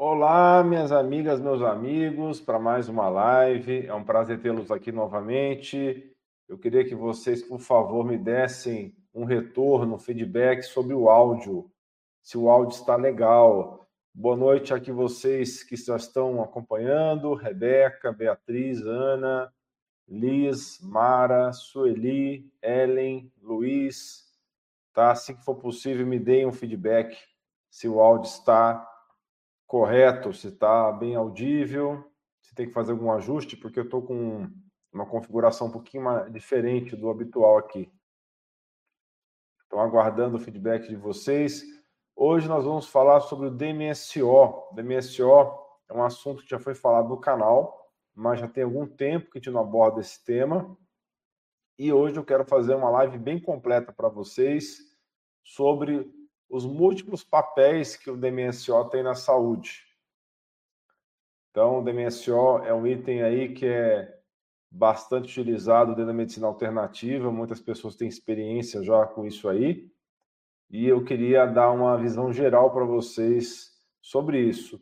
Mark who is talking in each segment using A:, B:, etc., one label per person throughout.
A: Olá, minhas amigas, meus amigos, para mais uma live. É um prazer tê-los aqui novamente. Eu queria que vocês, por favor, me dessem um retorno, um feedback sobre o áudio, se o áudio está legal. Boa noite aqui vocês que já estão acompanhando, Rebeca, Beatriz, Ana, Liz, Mara, Sueli, Ellen, Luiz. Tá? Assim que for possível, me deem um feedback se o áudio está correto, se está bem audível, se tem que fazer algum ajuste, porque eu estou com uma configuração um pouquinho diferente do habitual aqui. Estou aguardando o feedback de vocês. Hoje nós vamos falar sobre o DMSO. DMSO é um assunto que já foi falado no canal, mas já tem algum tempo que a gente não aborda esse tema. E hoje eu quero fazer uma live bem completa para vocês sobre os múltiplos papéis que o DMSO tem na saúde. Então, o DMSO é um item aí que é bastante utilizado dentro da medicina alternativa, muitas pessoas têm experiência já com isso aí, e eu queria dar uma visão geral para vocês sobre isso.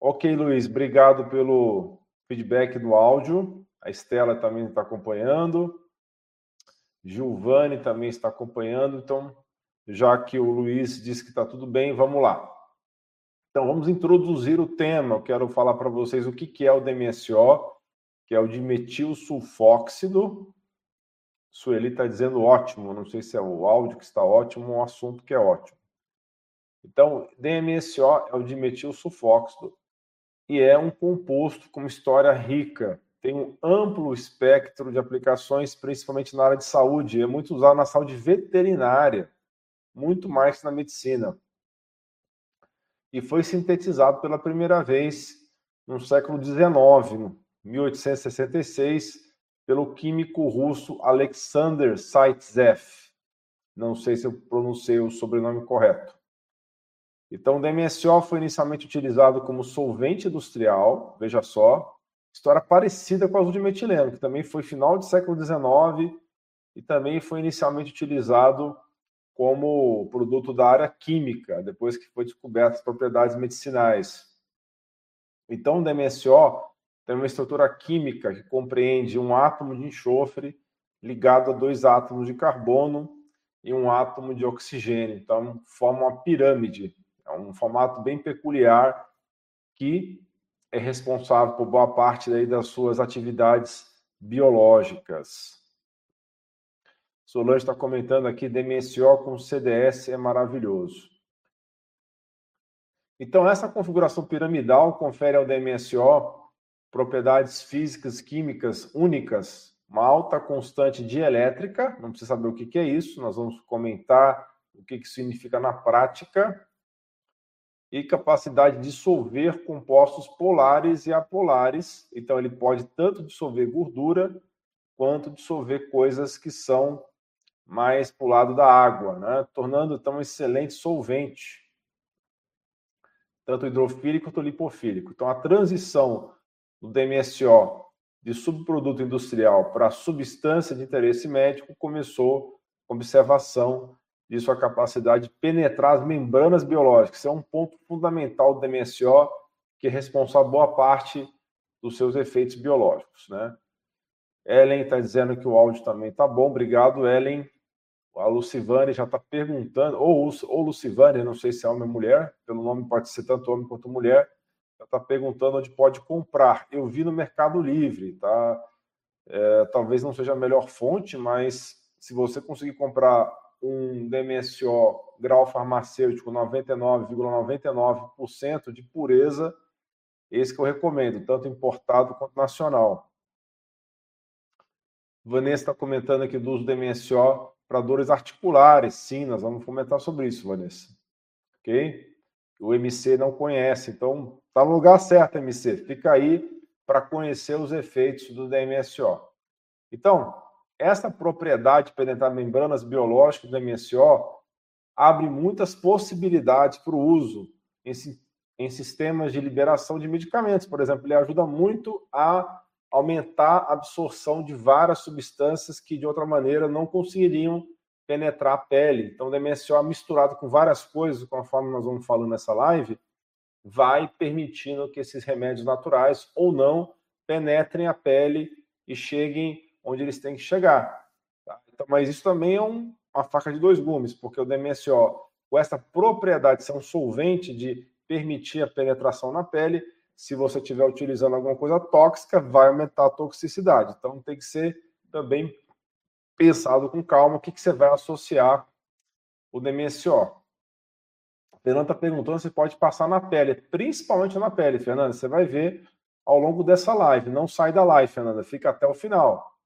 A: Ok, Luiz, obrigado pelo feedback do áudio. A Estela também está acompanhando. Gilvane também está acompanhando. Então, já que o Luiz disse que está tudo bem, vamos lá. Então, vamos introduzir o tema. Eu quero falar para vocês o que, que é o DMSO, que é o dimetil sulfóxido. Sueli está dizendo ótimo, não sei se é o áudio que está ótimo ou o assunto que é ótimo. Então, DMSO é o dimetil sulfóxido e é um composto com história rica. Tem um amplo espectro de aplicações, principalmente na área de saúde. É muito usado na saúde veterinária muito mais na medicina. E foi sintetizado pela primeira vez no século XIX, 1866, pelo químico russo Alexander Zaitsev. Não sei se eu pronunciei o sobrenome correto. Então, o DMSO foi inicialmente utilizado como solvente industrial, veja só, história parecida com a azul de metileno, que também foi final do século XIX e também foi inicialmente utilizado como produto da área química, depois que foi descobertas as propriedades medicinais. Então, o DMSO tem uma estrutura química que compreende um átomo de enxofre ligado a dois átomos de carbono e um átomo de oxigênio. Então, forma uma pirâmide. É um formato bem peculiar que é responsável por boa parte das suas atividades biológicas. Solange está comentando aqui, DMSO com CDS é maravilhoso. Então, essa configuração piramidal confere ao DMSO propriedades físicas químicas únicas, uma alta constante dielétrica, não precisa saber o que, é isso, nós vamos comentar o que, que significa na prática, e capacidade de dissolver compostos polares e apolares. Então, ele pode tanto dissolver gordura quanto dissolver coisas que são mais para o lado da água, né? tornando então um excelente solvente, tanto hidrofílico quanto lipofílico. Então, a transição do DMSO de subproduto industrial para substância de interesse médico começou com observação de sua capacidade de penetrar as membranas biológicas. Isso é um ponto fundamental do DMSO, que é responsável boa parte dos seus efeitos biológicos. Né? Ellen está dizendo que o áudio também está bom. Obrigado, Ellen. A Lucivane já está perguntando, ou, ou Lucivane, não sei se é homem ou mulher, pelo nome pode ser tanto homem quanto mulher, já está perguntando onde pode comprar. Eu vi no Mercado Livre, tá? É, talvez não seja a melhor fonte, mas se você conseguir comprar um DMSO grau farmacêutico 99,99% ,99 de pureza, esse que eu recomendo, tanto importado quanto nacional. Vanessa está comentando aqui do uso do DMSO para dores articulares. Sim, nós vamos comentar sobre isso, Vanessa. Ok? O MC não conhece, então está no lugar certo, MC. Fica aí para conhecer os efeitos do DMSO. Então, essa propriedade de penetrar membranas biológicas do DMSO abre muitas possibilidades para o uso em, em sistemas de liberação de medicamentos. Por exemplo, ele ajuda muito a aumentar a absorção de várias substâncias que de outra maneira não conseguiriam penetrar a pele. Então, o DMSO misturado com várias coisas, conforme nós vamos falando nessa live, vai permitindo que esses remédios naturais ou não penetrem a pele e cheguem onde eles têm que chegar. Tá? Então, mas isso também é um, uma faca de dois gumes, porque o DMSO, com essa propriedade de ser um solvente de permitir a penetração na pele, se você estiver utilizando alguma coisa tóxica, vai aumentar a toxicidade. Então tem que ser também pensado com calma o que, que você vai associar o DMSO. Fernanda está perguntando se pode passar na pele, principalmente na pele, Fernanda. Você vai ver ao longo dessa live. Não sai da live, Fernanda, fica até o final.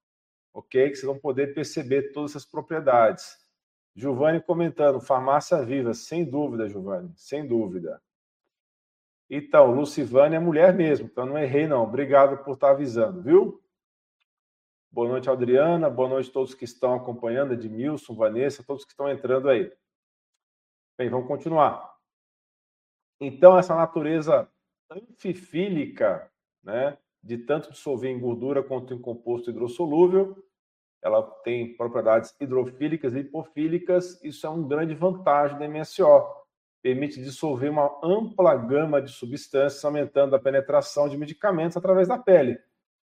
A: Ok? Que vocês vão poder perceber todas essas propriedades. Giovanni comentando, farmácia viva, sem dúvida, Giovanni, sem dúvida. Então, Lucivane é mulher mesmo, então não errei não. Obrigado por estar avisando, viu? Boa noite, Adriana. Boa noite a todos que estão acompanhando, Edmilson, Vanessa, todos que estão entrando aí. Bem, vamos continuar. Então, essa natureza anfifílica, né, de tanto dissolver em gordura quanto em composto hidrossolúvel, ela tem propriedades hidrofílicas e hipofílicas, isso é uma grande vantagem da MSO. Permite dissolver uma ampla gama de substâncias, aumentando a penetração de medicamentos através da pele,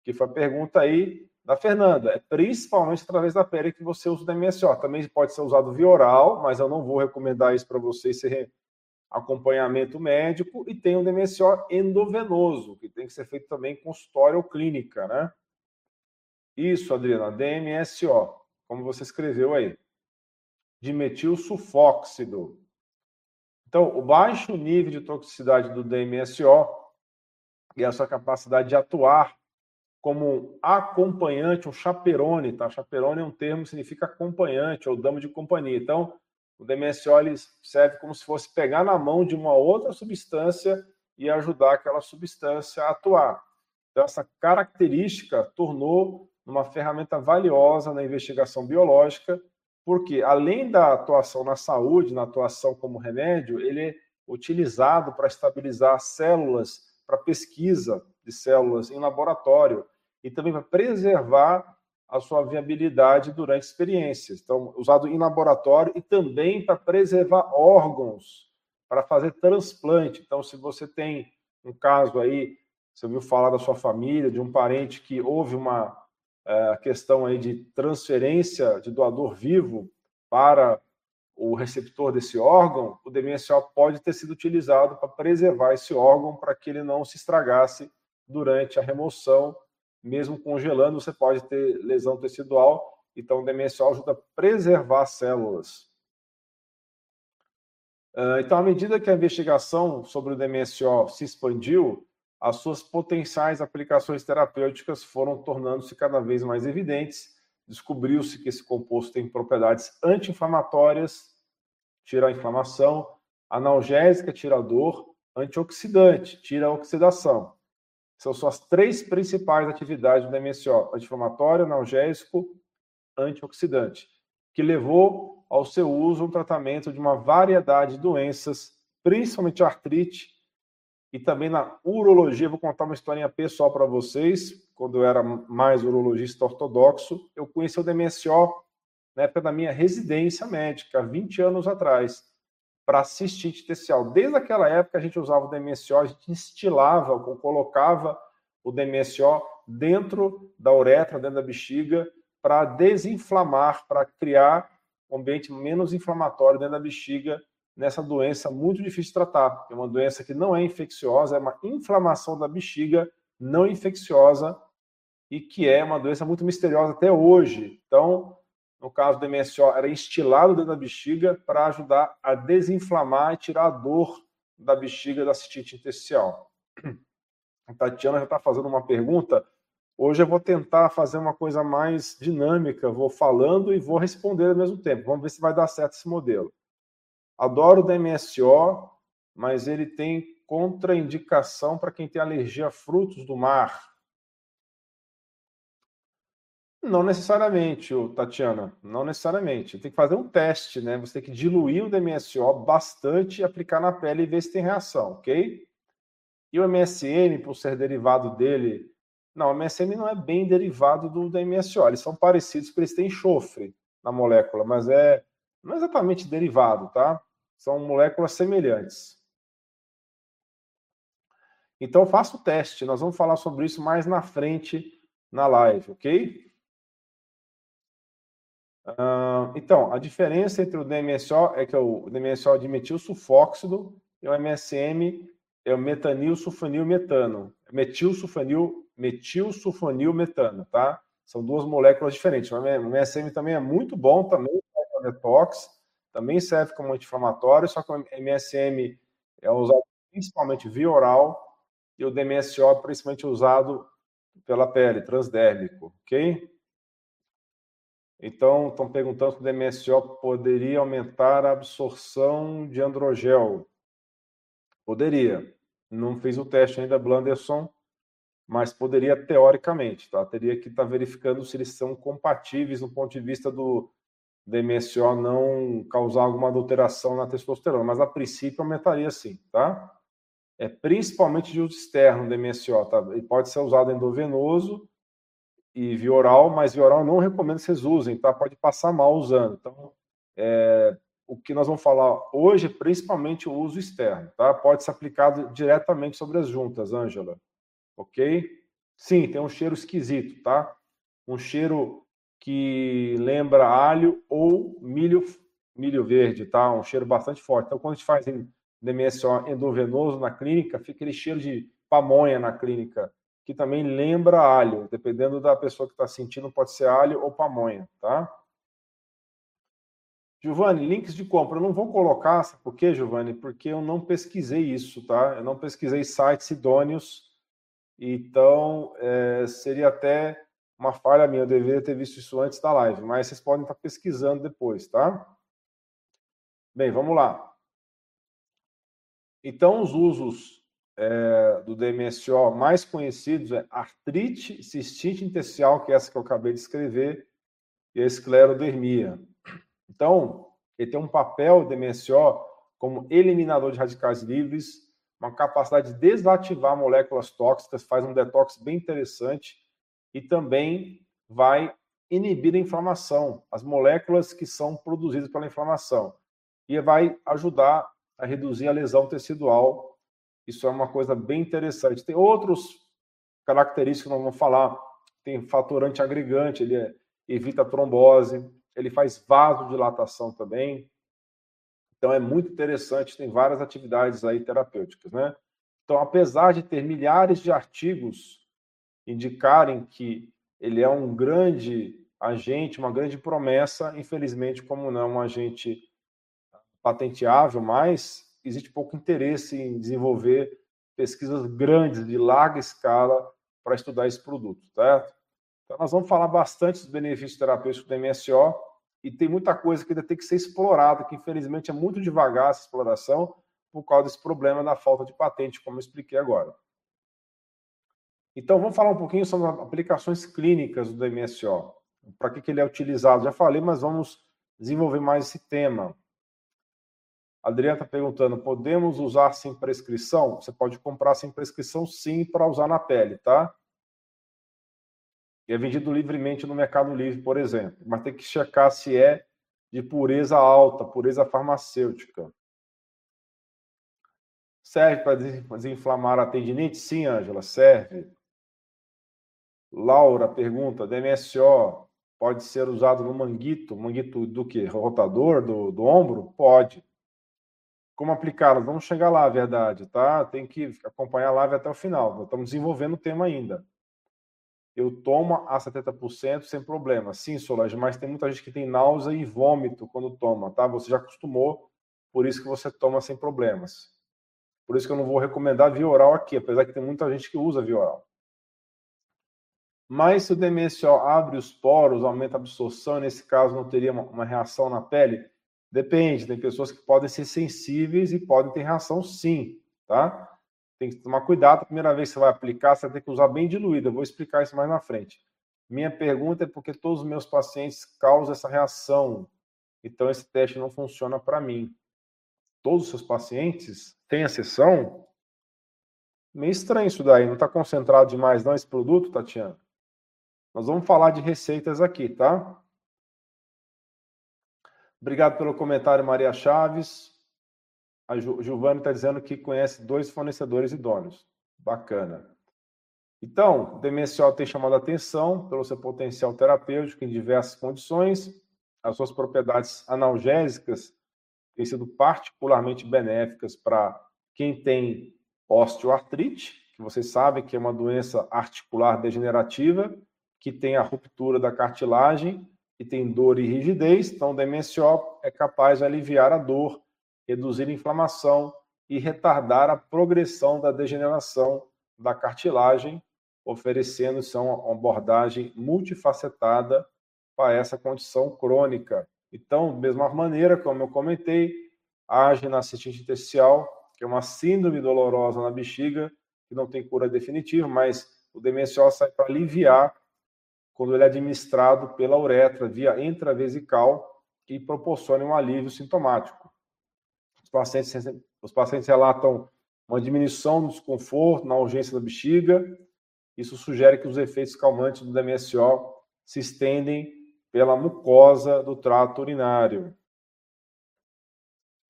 A: que foi a pergunta aí da Fernanda. É principalmente através da pele que você usa o DMSO. Também pode ser usado via oral, mas eu não vou recomendar isso para vocês ser acompanhamento médico. E tem o DMSO endovenoso, que tem que ser feito também em consultório ou clínica, né? Isso, Adriana, DMSO, como você escreveu aí. Dimetil sulfóxido. Então, o baixo nível de toxicidade do DMSO e a sua capacidade de atuar como um acompanhante, um chaperone, tá? Chaperone é um termo que significa acompanhante ou dama de companhia. Então, o DMSO ele serve como se fosse pegar na mão de uma outra substância e ajudar aquela substância a atuar. Então, essa característica tornou uma ferramenta valiosa na investigação biológica, porque além da atuação na saúde, na atuação como remédio, ele é utilizado para estabilizar células para pesquisa de células em laboratório e também para preservar a sua viabilidade durante experiências. Então, usado em laboratório e também para preservar órgãos, para fazer transplante. Então, se você tem um caso aí, você ouviu falar da sua família, de um parente que houve uma é, questão aí de transferência de doador vivo para o receptor desse órgão, o DMSO pode ter sido utilizado para preservar esse órgão para que ele não se estragasse durante a remoção mesmo congelando, você pode ter lesão tecidual. Então, o DMSO ajuda a preservar células. Ah, então, à medida que a investigação sobre o DMSO se expandiu, as suas potenciais aplicações terapêuticas foram tornando-se cada vez mais evidentes. Descobriu-se que esse composto tem propriedades anti-inflamatórias, tira a inflamação, analgésica, tira a dor, antioxidante, tira a oxidação. São só as três principais atividades do MSO: anti-inflamatório, analgésico, antioxidante, que levou ao seu uso um tratamento de uma variedade de doenças, principalmente artrite e também na urologia. Vou contar uma historinha pessoal para vocês. Quando eu era mais urologista ortodoxo, eu conheci o DMSO na época da minha residência médica, 20 anos atrás para cistite tecial. Desde aquela época a gente usava o DMSO, a gente instilava, colocava o DMSO dentro da uretra, dentro da bexiga, para desinflamar, para criar um ambiente menos inflamatório dentro da bexiga nessa doença muito difícil de tratar. É uma doença que não é infecciosa, é uma inflamação da bexiga não infecciosa e que é uma doença muito misteriosa até hoje. Então, no caso do MSO, era instilado dentro da bexiga para ajudar a desinflamar e tirar a dor da bexiga da cistite intersticial. A Tatiana já está fazendo uma pergunta. Hoje eu vou tentar fazer uma coisa mais dinâmica, vou falando e vou responder ao mesmo tempo. Vamos ver se vai dar certo esse modelo. Adoro o DMSO, mas ele tem contraindicação para quem tem alergia a frutos do mar. Não necessariamente, Tatiana, não necessariamente. Tem que fazer um teste, né? Você tem que diluir o DMSO bastante e aplicar na pele e ver se tem reação, ok? E o MSM, por ser derivado dele, não, o MSM não é bem derivado do DMSO, eles são parecidos porque eles têm enxofre na molécula, mas é não é exatamente derivado, tá? São moléculas semelhantes. Então faça o teste, nós vamos falar sobre isso mais na frente na live, ok? Então, a diferença entre o DMSO é que o DMSO é de metilsulfóxido e o MSM é o metanil sulfonil metano. Metil sulfonil, metil sulfonil metano, tá? São duas moléculas diferentes. O MSM também é muito bom, também para detox, também serve como anti-inflamatório, só que o MSM é usado principalmente via oral e o DMSO principalmente usado pela pele, transdérmico, ok? Então, estão perguntando se o DMSO poderia aumentar a absorção de androgel. Poderia. Não fiz o teste ainda, Blanderson, mas poderia teoricamente, tá? Teria que estar tá verificando se eles são compatíveis no ponto de vista do DMSO não causar alguma alteração na testosterona, mas a princípio aumentaria sim, tá? É principalmente de uso externo o DMSO, tá? Ele pode ser usado endovenoso e via oral, mas via oral não recomendo que vocês usem, tá? Pode passar mal usando. Então, é, o que nós vamos falar hoje é principalmente o uso externo, tá? Pode ser aplicado diretamente sobre as juntas, Ângela. Ok? Sim, tem um cheiro esquisito, tá? Um cheiro que lembra alho ou milho, milho verde, tá? Um cheiro bastante forte. Então, quando a gente faz DMSO endovenoso na clínica, fica aquele cheiro de pamonha na clínica que também lembra alho. Dependendo da pessoa que está sentindo, pode ser alho ou pamonha, tá? Giovanni, links de compra. Eu não vou colocar, sabe por quê, Giovanni? Porque eu não pesquisei isso, tá? Eu não pesquisei sites idôneos. Então, é, seria até uma falha minha. Eu deveria ter visto isso antes da live, mas vocês podem estar pesquisando depois, tá? Bem, vamos lá. Então, os usos é, do DMSO mais conhecidos é artrite cistite intersticial, que é essa que eu acabei de escrever, e a esclerodermia. Então, ele tem um papel, o DMSO, como eliminador de radicais livres, uma capacidade de desativar moléculas tóxicas, faz um detox bem interessante e também vai inibir a inflamação, as moléculas que são produzidas pela inflamação, e vai ajudar a reduzir a lesão tecidual isso é uma coisa bem interessante. Tem outros características que nós vamos falar. Tem fator antiagregante, ele é, evita trombose, ele faz vasodilatação também. Então é muito interessante, tem várias atividades aí terapêuticas, né? Então, apesar de ter milhares de artigos indicarem que ele é um grande agente, uma grande promessa, infelizmente, como não é um agente patenteável mais, existe pouco interesse em desenvolver pesquisas grandes, de larga escala, para estudar esse produto, certo? Então, nós vamos falar bastante dos benefícios terapêuticos do MSO e tem muita coisa que ainda tem que ser explorada, que infelizmente é muito devagar essa exploração por causa desse problema da falta de patente, como eu expliquei agora. Então, vamos falar um pouquinho sobre as aplicações clínicas do MSO. Para que, que ele é utilizado? Já falei, mas vamos desenvolver mais esse tema. Adriana está perguntando: podemos usar sem prescrição? Você pode comprar sem prescrição, sim, para usar na pele, tá? E é vendido livremente no Mercado Livre, por exemplo. Mas tem que checar se é de pureza alta, pureza farmacêutica. Serve para desinflamar a tendinite? Sim, Ângela, serve. Laura pergunta: DMSO pode ser usado no manguito? Manguito do que? Rotador do, do ombro? Pode como aplicá-las. Vamos chegar lá, a verdade, tá? Tem que acompanhar a live até o final. Estamos desenvolvendo o tema ainda. Eu tomo a 70% sem problema. Sim, Solange, mas tem muita gente que tem náusea e vômito quando toma, tá? Você já acostumou, por isso que você toma sem problemas. Por isso que eu não vou recomendar via oral aqui, apesar que tem muita gente que usa via oral. Mas se o DMSO abre os poros, aumenta a absorção, nesse caso não teria uma, uma reação na pele, Depende, tem pessoas que podem ser sensíveis e podem ter reação sim, tá? Tem que tomar cuidado, a primeira vez que você vai aplicar, você tem que usar bem diluída. Vou explicar isso mais na frente. Minha pergunta é porque todos os meus pacientes causam essa reação. Então esse teste não funciona para mim. Todos os seus pacientes têm exceção? Meio estranho isso daí, não está concentrado demais não esse produto, Tatiana? Nós vamos falar de receitas aqui, tá? Obrigado pelo comentário, Maria Chaves. A Giovanni está dizendo que conhece dois fornecedores idôneos. Bacana. Então, o DMSO tem chamado a atenção pelo seu potencial terapêutico em diversas condições. As suas propriedades analgésicas têm sido particularmente benéficas para quem tem osteoartrite, que vocês sabem que é uma doença articular degenerativa, que tem a ruptura da cartilagem e tem dor e rigidez. Então, o DMSO é capaz de aliviar a dor, reduzir a inflamação e retardar a progressão da degeneração da cartilagem oferecendo então uma abordagem multifacetada para essa condição crônica. Então, da mesma maneira, como eu comentei, age na cistite intersticial, que é uma síndrome dolorosa na bexiga, que não tem cura definitiva, mas o DMSO sai para aliviar quando ele é administrado pela uretra via intravesical e proporciona um alívio sintomático. Os pacientes, os pacientes relatam uma diminuição do desconforto na urgência da bexiga, isso sugere que os efeitos calmantes do DMSO se estendem pela mucosa do trato urinário.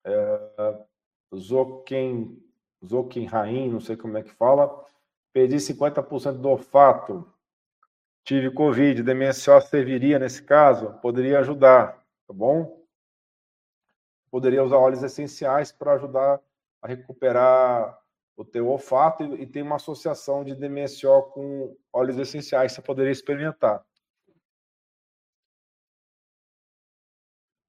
A: É, Zoken, Zokenrain, não sei como é que fala, perdi 50% do olfato, tive Covid, DMSO serviria nesse caso? Poderia ajudar, tá bom? Poderia usar óleos essenciais para ajudar a recuperar o teu olfato e, e tem uma associação de DMSO com óleos essenciais, você poderia experimentar.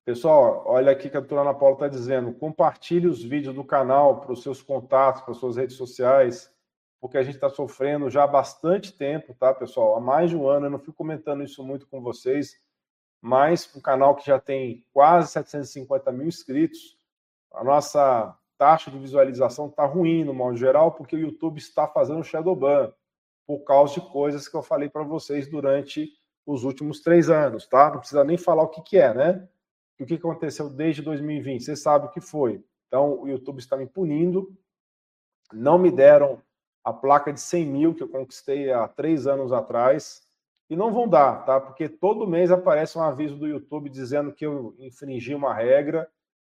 A: Pessoal, olha aqui que a doutora Ana Paula está dizendo. Compartilhe os vídeos do canal para os seus contatos, para as suas redes sociais, porque a gente está sofrendo já há bastante tempo, tá, pessoal? Há mais de um ano, eu não fico comentando isso muito com vocês, mas um canal que já tem quase 750 mil inscritos, a nossa taxa de visualização está ruim no modo geral, porque o YouTube está fazendo shadow ban por causa de coisas que eu falei para vocês durante os últimos três anos, tá? Não precisa nem falar o que, que é, né? o que aconteceu desde 2020? Você sabe o que foi. Então, o YouTube está me punindo. Não me deram a placa de 100 mil que eu conquistei há três anos atrás. E não vão dar, tá? Porque todo mês aparece um aviso do YouTube dizendo que eu infringi uma regra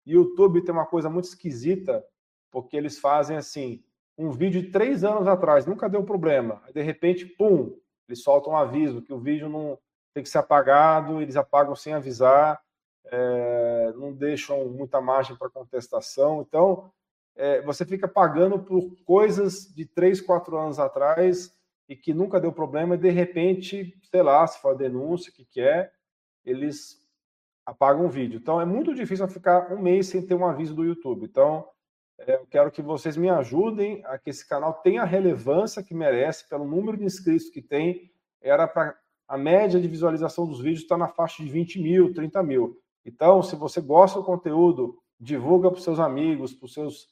A: YouTube tem uma coisa muito esquisita, porque eles fazem assim, um vídeo de três anos atrás, nunca deu problema. De repente, pum, eles soltam um aviso que o vídeo não tem que ser apagado, eles apagam sem avisar, é, não deixam muita margem para contestação. Então, é, você fica pagando por coisas de três, quatro anos atrás e que nunca deu problema, e de repente, sei lá, se for denúncia, o que, que é, eles apaga um vídeo. Então é muito difícil ficar um mês sem ter um aviso do YouTube. Então é, eu quero que vocês me ajudem a que esse canal tenha a relevância que merece pelo número de inscritos que tem. Era para a média de visualização dos vídeos está na faixa de 20 mil, 30 mil. Então, se você gosta do conteúdo, divulga para os seus amigos, para os seus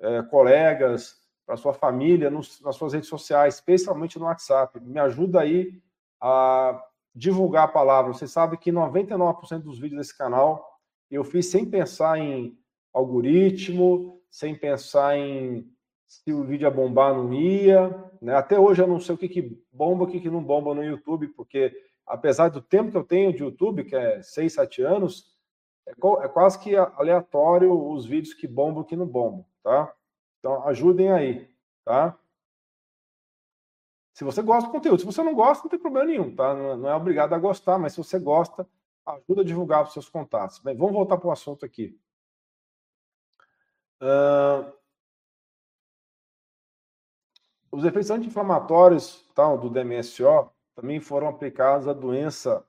A: é, colegas, para sua família, nos, nas suas redes sociais, especialmente no WhatsApp. Me ajuda aí a divulgar a palavra. Você sabe que 99% dos vídeos desse canal eu fiz sem pensar em algoritmo, sem pensar em se o vídeo ia bombar ou não ia. Né? Até hoje eu não sei o que, que bomba, o que, que não bomba no YouTube, porque apesar do tempo que eu tenho de YouTube, que é 6, 7 anos, é, é quase que aleatório os vídeos que bombam e que não bombam, tá? Então ajudem aí, tá? Se você gosta do conteúdo. Se você não gosta, não tem problema nenhum, tá? Não é obrigado a gostar, mas se você gosta, ajuda a divulgar para os seus contatos. Bem, vamos voltar para o assunto aqui. Uh... Os efeitos anti-inflamatórios tá, do DMSO também foram aplicados à doença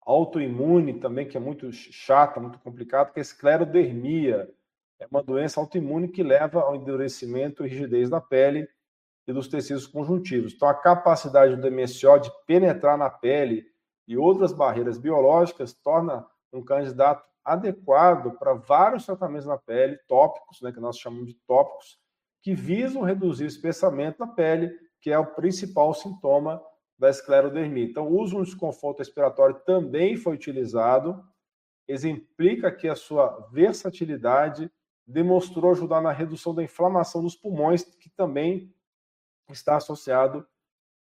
A: autoimune também, que é muito chata, muito complicada, que é esclerodermia. É uma doença autoimune que leva ao endurecimento e rigidez da pele e dos tecidos conjuntivos. Então, a capacidade do MSO de penetrar na pele e outras barreiras biológicas torna um candidato adequado para vários tratamentos na pele, tópicos, né, que nós chamamos de tópicos, que visam reduzir o espessamento da pele, que é o principal sintoma da esclerodermia. Então, o uso de um desconforto respiratório também foi utilizado, exemplifica que a sua versatilidade demonstrou ajudar na redução da inflamação dos pulmões, que também está associado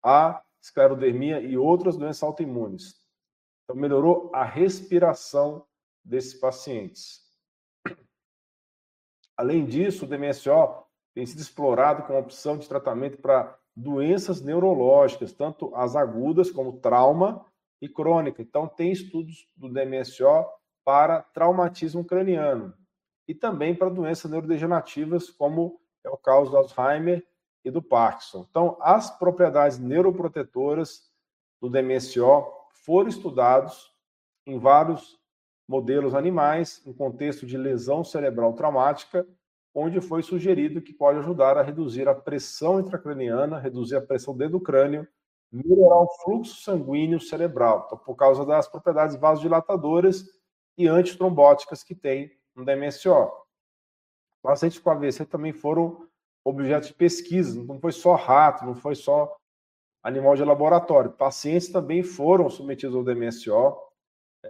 A: à esclerodermia e outras doenças autoimunes. Então, melhorou a respiração desses pacientes. Além disso, o DMSO tem sido explorado como opção de tratamento para doenças neurológicas, tanto as agudas como trauma e crônica. Então, tem estudos do DMSO para traumatismo craniano e também para doenças neurodegenerativas, como é o caso do Alzheimer e do Parkinson. Então, as propriedades neuroprotetoras do DMSO foram estudados em vários modelos animais, em contexto de lesão cerebral traumática, onde foi sugerido que pode ajudar a reduzir a pressão intracraniana, reduzir a pressão dentro do crânio, melhorar o fluxo sanguíneo cerebral, então, por causa das propriedades vasodilatadoras e antitrombóticas que tem no DMSO. Pacientes com AVC também foram objeto de pesquisa, não foi só rato, não foi só animal de laboratório. Pacientes também foram submetidos ao DMSO,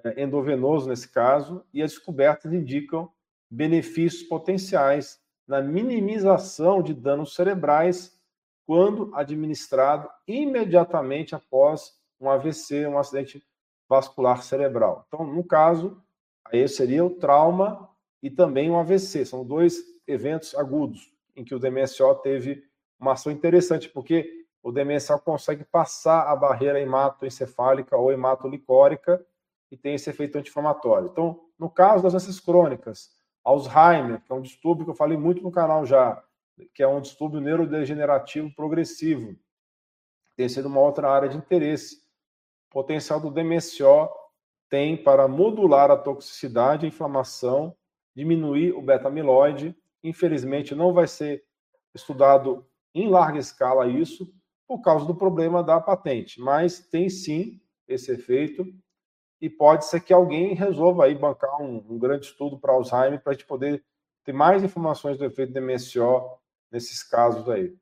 A: é, endovenoso nesse caso, e as descobertas indicam benefícios potenciais na minimização de danos cerebrais quando administrado imediatamente após um AVC, um acidente vascular cerebral. Então, no caso, aí seria o trauma e também um AVC. São dois eventos agudos em que o DMSO teve uma ação interessante, porque o DMSO consegue passar a barreira hematoencefálica ou hematolicórica e tem esse efeito anti-inflamatório. Então, no caso das doenças crônicas, Alzheimer, que é um distúrbio que eu falei muito no canal já, que é um distúrbio neurodegenerativo progressivo, tem sido uma outra área de interesse. O potencial do DMSO tem para modular a toxicidade a inflamação, diminuir o beta-amiloide. Infelizmente, não vai ser estudado em larga escala isso, por causa do problema da patente, mas tem sim esse efeito e pode ser que alguém resolva aí bancar um, um grande estudo para Alzheimer para a gente poder ter mais informações do efeito do MSO nesses casos aí.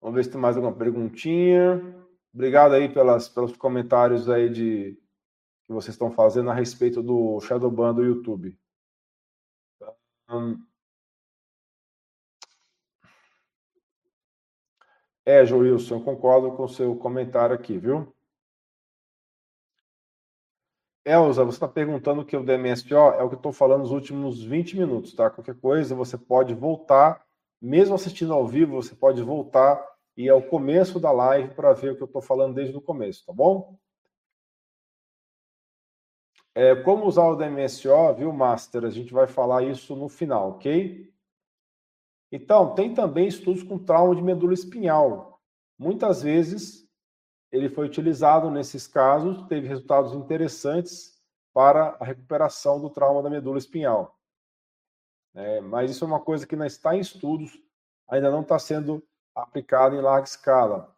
A: Vamos ver se tem mais alguma perguntinha. Obrigado aí pelas, pelos comentários aí de que vocês estão fazendo a respeito do Shadowban do YouTube. Um... É, Joilson, eu concordo com o seu comentário aqui, viu? Elza, você está perguntando que o DMSO é o que eu estou falando nos últimos 20 minutos, tá? Qualquer coisa você pode voltar, mesmo assistindo ao vivo, você pode voltar e ao começo da live para ver o que eu estou falando desde o começo, tá bom? É, como usar o DMSO, viu, Master? A gente vai falar isso no final, ok? Então, tem também estudos com trauma de medula espinhal. Muitas vezes ele foi utilizado nesses casos, teve resultados interessantes para a recuperação do trauma da medula espinhal. É, mas isso é uma coisa que ainda está em estudos, ainda não está sendo aplicado em larga escala.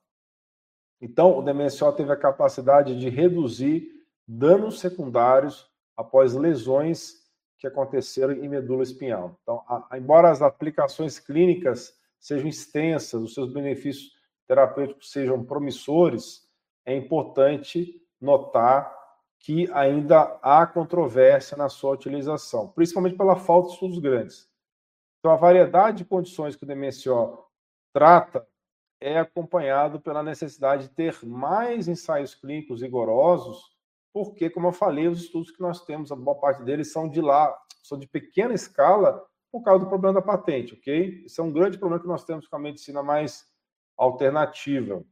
A: Então, o DMSO teve a capacidade de reduzir danos secundários após lesões que aconteceram em medula espinhal. Então, a, embora as aplicações clínicas sejam extensas, os seus benefícios terapêuticos sejam promissores, é importante notar que ainda há controvérsia na sua utilização, principalmente pela falta de estudos grandes. Então, a variedade de condições que o DMSO trata é acompanhado pela necessidade de ter mais ensaios clínicos rigorosos, porque, como eu falei, os estudos que nós temos, a boa parte deles são de lá, são de pequena escala, por causa do problema da patente, ok? Isso é um grande problema que nós temos com a medicina mais alternativa.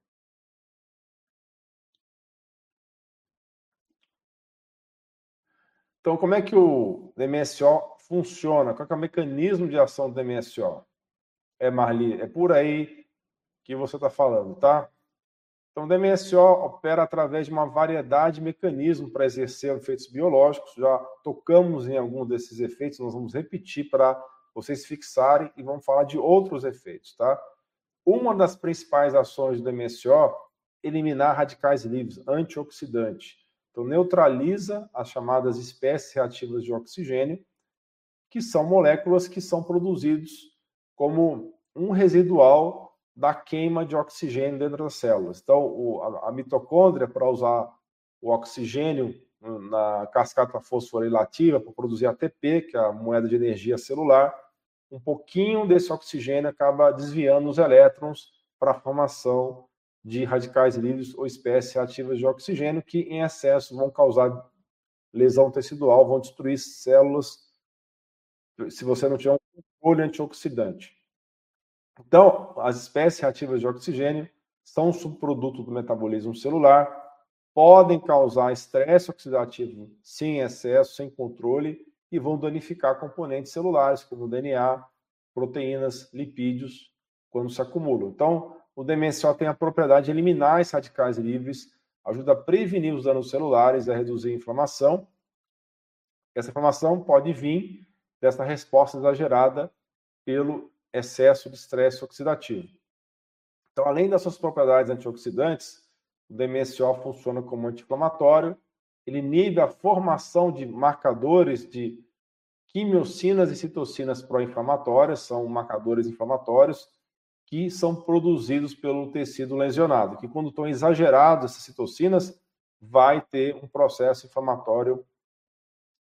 A: Então, como é que o DMSO funciona? Qual é o mecanismo de ação do DMSO? É, Marli, é por aí que você está falando, tá? Então, o DMSO opera através de uma variedade de mecanismos para exercer efeitos biológicos. Já tocamos em algum desses efeitos, nós vamos repetir para vocês fixarem e vamos falar de outros efeitos, tá? Uma das principais ações do DMSO eliminar radicais livres, antioxidantes. Então, neutraliza as chamadas espécies reativas de oxigênio, que são moléculas que são produzidas como um residual da queima de oxigênio dentro das células. Então, o, a, a, mitocôndria, para usar o oxigênio na cascata fosforilativa para produzir ATP, que é a moeda de energia celular, um pouquinho desse oxigênio acaba desviando os elétrons para a formação de radicais livres ou espécies ativas de oxigênio que, em excesso, vão causar lesão tecidual, vão destruir células. Se você não tiver controle antioxidante. Então, as espécies reativas de oxigênio são um subproduto do metabolismo celular, podem causar estresse oxidativo sem excesso, sem controle, e vão danificar componentes celulares, como DNA, proteínas, lipídios, quando se acumulam. Então, o DMSO tem a propriedade de eliminar esses radicais livres, ajuda a prevenir os danos celulares a reduzir a inflamação. Essa inflamação pode vir dessa resposta exagerada pelo excesso de estresse oxidativo. Então, além das suas propriedades antioxidantes, o DMSO funciona como anti-inflamatório, ele inibe a formação de marcadores de quimiocinas e citocinas pró-inflamatórias, são marcadores inflamatórios que são produzidos pelo tecido lesionado, que quando estão exagerados essas citocinas, vai ter um processo inflamatório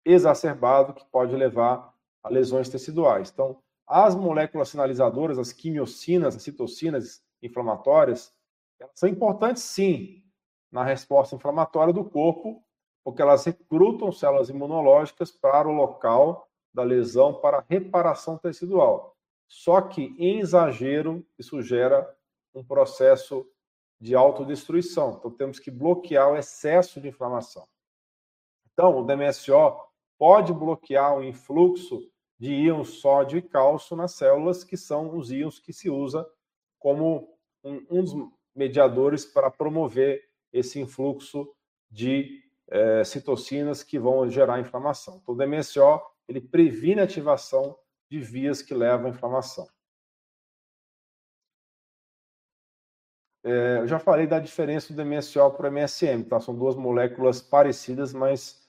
A: exacerbado que pode levar a lesões teciduais. Então, as moléculas sinalizadoras, as quimiocinas, as citocinas inflamatórias, elas são importantes sim na resposta inflamatória do corpo, porque elas recrutam células imunológicas para o local da lesão para reparação tecidual. Só que, em exagero, isso gera um processo de autodestruição. Então, temos que bloquear o excesso de inflamação. Então, o DMSO pode bloquear o influxo de íons sódio e cálcio nas células, que são os íons que se usa como um, um dos mediadores para promover esse influxo de é, citocinas que vão gerar inflamação. Então, o DMSO ele previne a ativação de vias que levam à inflamação. É, eu já falei da diferença do MSO para o MSM, tá? São duas moléculas parecidas, mas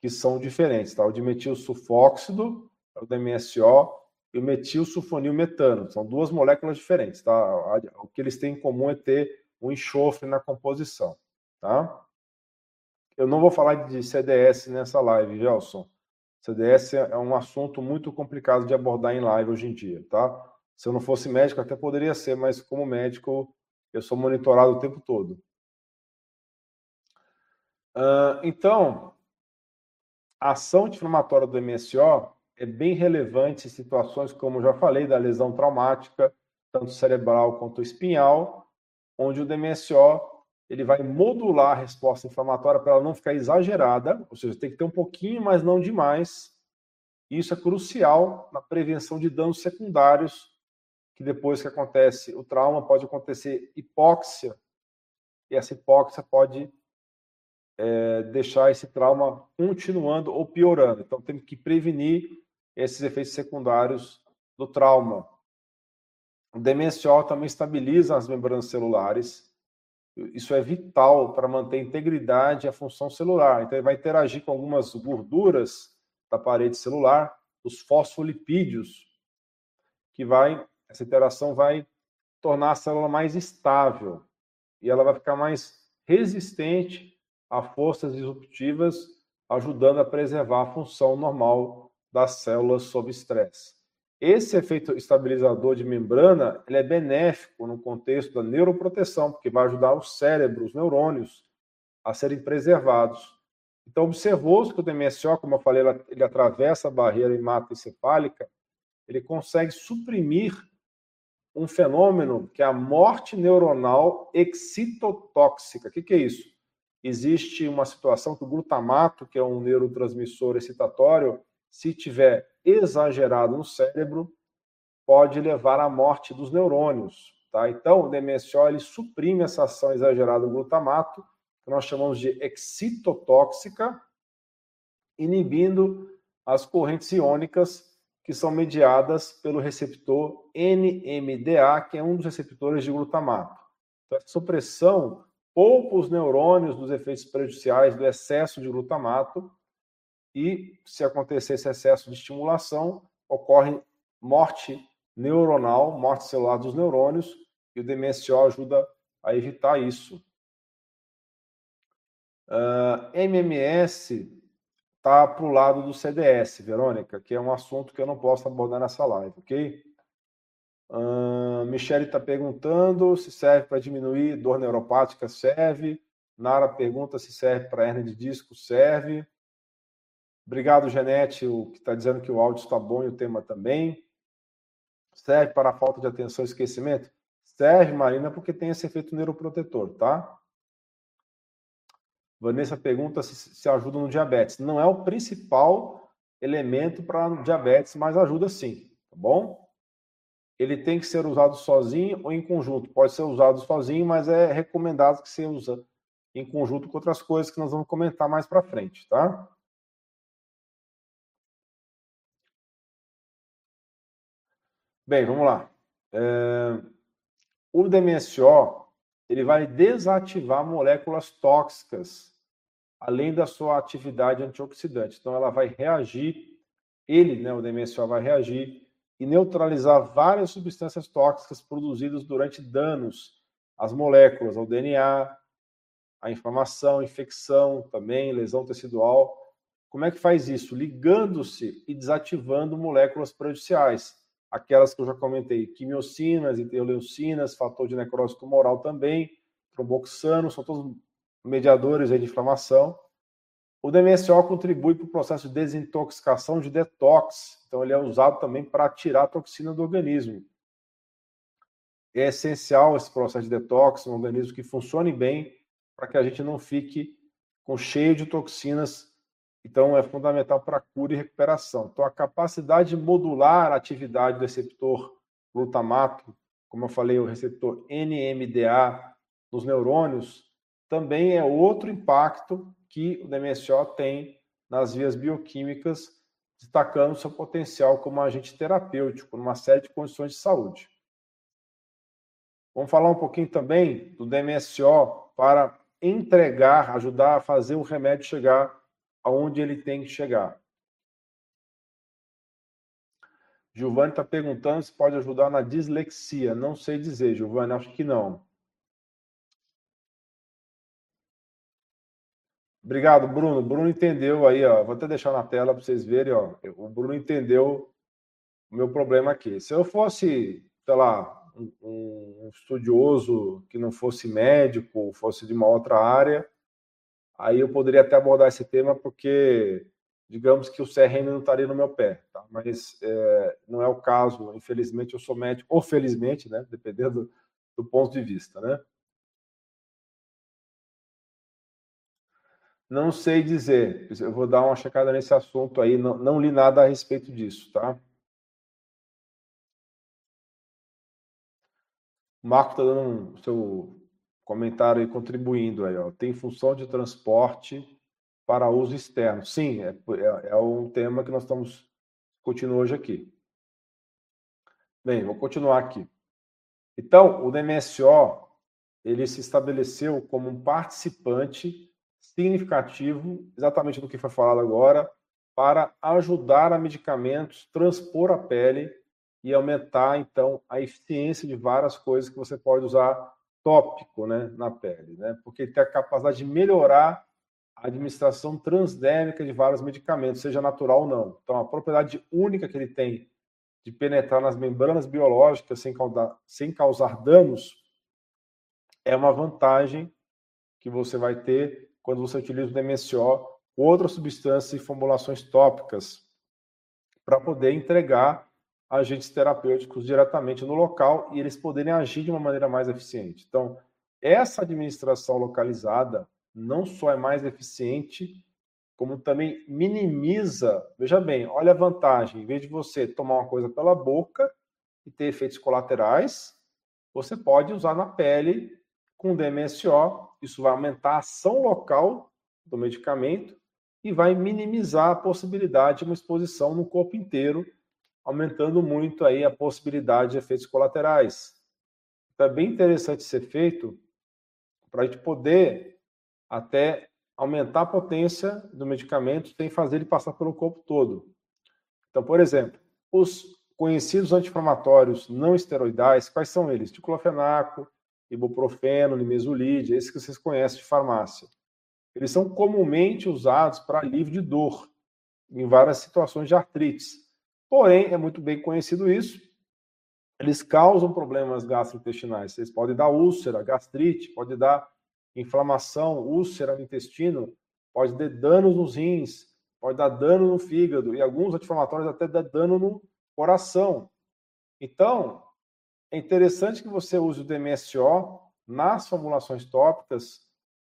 A: que são diferentes, tá? O dimetil sulfóxido é o DMSO e o metil sulfonil metano. São duas moléculas diferentes, tá? O que eles têm em comum é ter um enxofre na composição, tá? Eu não vou falar de CDS nessa live, Gelson. CDS é um assunto muito complicado de abordar em live hoje em dia, tá? Se eu não fosse médico, até poderia ser, mas como médico, eu sou monitorado o tempo todo. Uh, então, a ação anti-inflamatória do MSO é bem relevante situações, como já falei, da lesão traumática, tanto cerebral quanto espinhal, onde o DMSO ele vai modular a resposta inflamatória para ela não ficar exagerada, ou seja, tem que ter um pouquinho, mas não demais. Isso é crucial na prevenção de danos secundários, que depois que acontece o trauma pode acontecer hipóxia, e essa hipóxia pode é, deixar esse trauma continuando ou piorando. Então, temos que prevenir esses efeitos secundários do trauma. O DMSO também estabiliza as membranas celulares, isso é vital para manter a integridade e a função celular. Então, ele vai interagir com algumas gorduras da parede celular, os fosfolipídios, que vai, essa interação vai tornar a célula mais estável e ela vai ficar mais resistente a forças disruptivas, ajudando a preservar a função normal das células sob estresse. Esse efeito estabilizador de membrana ele é benéfico no contexto da neuroproteção, porque vai ajudar o cérebro, os neurônios, a serem preservados. Então, observou-se que o DMSO, como eu falei, ele atravessa a barreira hematoencefálica, ele consegue suprimir um fenômeno que é a morte neuronal excitotóxica. O que, que é isso? Existe uma situação que o glutamato, que é um neurotransmissor excitatório, se tiver exagerado no cérebro, pode levar à morte dos neurônios. Tá? Então, o DMSO ele suprime essa ação exagerada do glutamato, que nós chamamos de excitotóxica, inibindo as correntes iônicas que são mediadas pelo receptor NMDA, que é um dos receptores de glutamato. Então, essa supressão poupa os neurônios dos efeitos prejudiciais do excesso de glutamato e, se acontecer esse excesso de estimulação, ocorre morte neuronal, morte celular dos neurônios, e o DMSO ajuda a evitar isso. Uh, ah, MMS está para o lado do CDS, Verônica, que é um assunto que eu não posso abordar nessa live, ok? Uh, Michele está perguntando se serve para diminuir dor neuropática, serve. Nara pergunta se serve para hernia de disco, serve. Obrigado, Janete, o que está dizendo que o áudio está bom e o tema também. Serve para falta de atenção e esquecimento? Serve, Marina, porque tem esse efeito neuroprotetor, tá? Vanessa pergunta se, se ajuda no diabetes. Não é o principal elemento para diabetes, mas ajuda sim, tá bom? Ele tem que ser usado sozinho ou em conjunto. Pode ser usado sozinho, mas é recomendado que você use em conjunto com outras coisas que nós vamos comentar mais para frente, tá? Bem, vamos lá. É... O DMSO ele vai desativar moléculas tóxicas, além da sua atividade antioxidante. Então, ela vai reagir, ele, né, o DMSO, vai reagir e neutralizar várias substâncias tóxicas produzidas durante danos às moléculas, ao DNA, a inflamação, infecção também, lesão tecidual. Como é que faz isso? Ligando-se e desativando moléculas prejudiciais aquelas que eu já comentei, quimiocinas, interleucinas, fator de necrose tumoral também, tromboxano, são todos mediadores de inflamação. O DMSO contribui para o processo de desintoxicação de detox, então ele é usado também para tirar a toxina do organismo. É essencial esse processo de detox, um organismo que funcione bem, para que a gente não fique com cheio de toxinas então, é fundamental para cura e recuperação. Então, a capacidade de modular a atividade do receptor glutamato, como eu falei, o receptor NMDA nos neurônios, também é outro impacto que o DMSO tem nas vias bioquímicas, destacando seu potencial como agente terapêutico numa série de condições de saúde. Vamos falar um pouquinho também do DMSO para entregar, ajudar a fazer o remédio chegar aonde ele tem que chegar. Giovanni está perguntando se pode ajudar na dislexia. Não sei dizer, Giovanni, acho que não. Obrigado, Bruno. Bruno entendeu aí, ó. Vou até deixar na tela para vocês verem, ó. O Bruno entendeu o meu problema aqui. Se eu fosse, sei lá, um, um estudioso que não fosse médico, fosse de uma outra área, aí eu poderia até abordar esse tema, porque digamos que o CRM não estaria no meu pé, tá? mas é, não é o caso. Infelizmente, eu sou médico, ou felizmente, né? dependendo do, ponto de vista. Né? Não sei dizer, eu vou dar uma checada nesse assunto aí, não, não li nada a respeito disso, tá? O Marco está dando um, seu comentário aí contribuindo aí, ó. Tem função de transporte para uso externo. Sim, é, é, é um tema que nós estamos discutindo hoje aqui. Bem, vou continuar aqui. Então, o DMSO ele se estabeleceu como um participante significativo, exatamente do que foi falado agora, para ajudar a medicamentos transpor a pele e aumentar então a eficiência de várias coisas que você pode usar tópico né, na pele, né? porque ele tem a capacidade de melhorar a administração transdérmica de vários medicamentos, seja natural ou não. Então, a propriedade única que ele tem de penetrar nas membranas biológicas sem causar, sem causar danos é uma vantagem que você vai ter quando você utiliza o DMSO ou outras substâncias e formulações tópicas para poder entregar agentes terapêuticos diretamente no local e eles poderem agir de uma maneira mais eficiente. Então, essa administração localizada não só é mais eficiente, como também minimiza. Veja bem, olha a vantagem: em vez de você tomar uma coisa pela boca e ter efeitos colaterais, você pode usar na pele com DMSO. Isso vai aumentar a ação local do medicamento e vai minimizar a possibilidade de uma exposição no corpo inteiro aumentando muito aí a possibilidade de efeitos colaterais. Então é bem interessante ser feito para a gente poder até aumentar a potência do medicamento sem fazer ele passar pelo corpo todo. Então, por exemplo, os conhecidos anti-inflamatórios não esteroidais, quais são eles? Diclofenaco, ibuprofeno, nimesulide, esses que vocês conhecem de farmácia. Eles são comumente usados para alívio de dor em várias situações de artrites. Porém, é muito bem conhecido isso, eles causam problemas gastrointestinais. Eles podem dar úlcera, gastrite, pode dar inflamação, úlcera no intestino, pode dar danos nos rins, pode dar dano no fígado e alguns anti-inflamatórios até dar dano no coração. Então, é interessante que você use o DMSO nas formulações tópicas,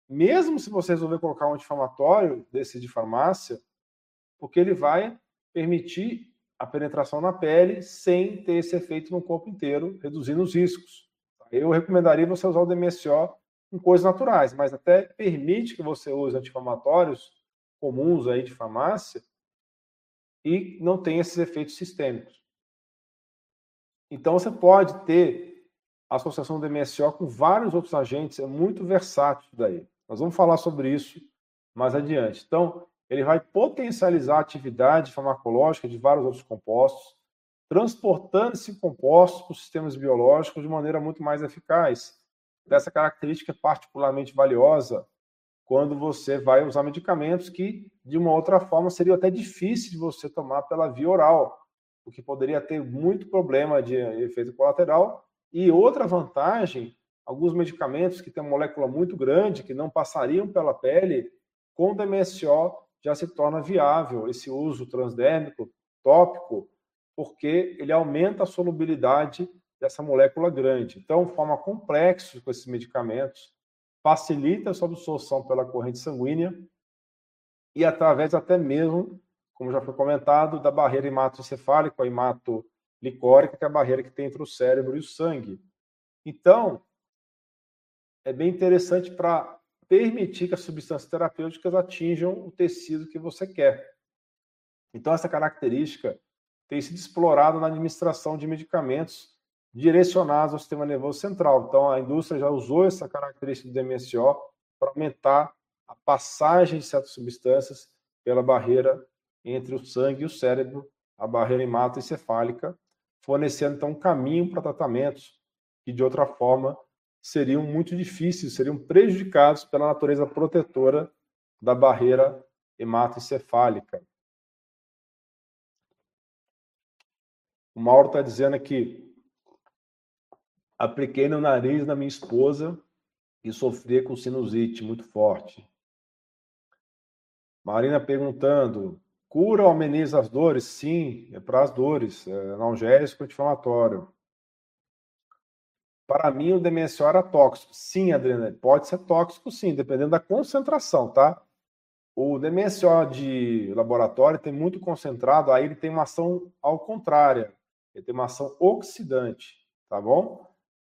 A: mesmo se você resolver colocar um anti-inflamatório desse de farmácia, porque ele vai permitir a penetração na pele sem ter esse efeito no corpo inteiro, reduzindo os riscos. Eu recomendaria você usar o DMSO em coisas naturais, mas até permite que você use anti-inflamatórios comuns aí de farmácia e não tenha esses efeitos sistêmicos. Então você pode ter associação do MSO com vários outros agentes, é muito versátil daí. Nós vamos falar sobre isso mais adiante. Então, ele vai potencializar a atividade farmacológica de vários outros compostos, transportando esses compostos para os sistemas biológicos de maneira muito mais eficaz. Essa característica é particularmente valiosa quando você vai usar medicamentos que, de uma outra forma, seria até difícil de você tomar pela via oral, o que poderia ter muito problema de efeito colateral. E outra vantagem, alguns medicamentos que têm uma molécula muito grande, que não passariam pela pele, com DMSO já se torna viável esse uso transdérmico tópico, porque ele aumenta a solubilidade dessa molécula grande. Então, forma complexo com esses medicamentos, facilita a sua absorção pela corrente sanguínea e através até mesmo como já foi comentado, da barreira hematoencefálica, a hematolicórica, que é a barreira que tem entre o cérebro e o sangue. Então, é bem interessante para permitir que as substâncias terapêuticas atinjam o tecido que você quer. Então, essa característica tem sido explorada na administração de medicamentos direcionados ao sistema nervoso central. Então, a indústria já usou essa característica do DMSO para aumentar a passagem de certas substâncias pela barreira entre o sangue e o cérebro, a barreira hematoencefálica, fornecendo então um caminho para tratamentos que de outra forma seriam muito difíceis, seriam prejudicados pela natureza protetora da barreira hematoencefálica. O Mauro está dizendo aqui: apliquei no nariz da minha esposa e sofria com sinusite muito forte. Marina perguntando: Cura ou ameniza as dores? Sim, é para as dores, é analgésico anti-inflamatório. Para mim, o DMSO era tóxico. Sim, Adriana, pode ser tóxico, sim, dependendo da concentração, tá? O DMSO de laboratório tem muito concentrado, aí ele tem uma ação ao contrário, ele tem uma ação oxidante, tá bom?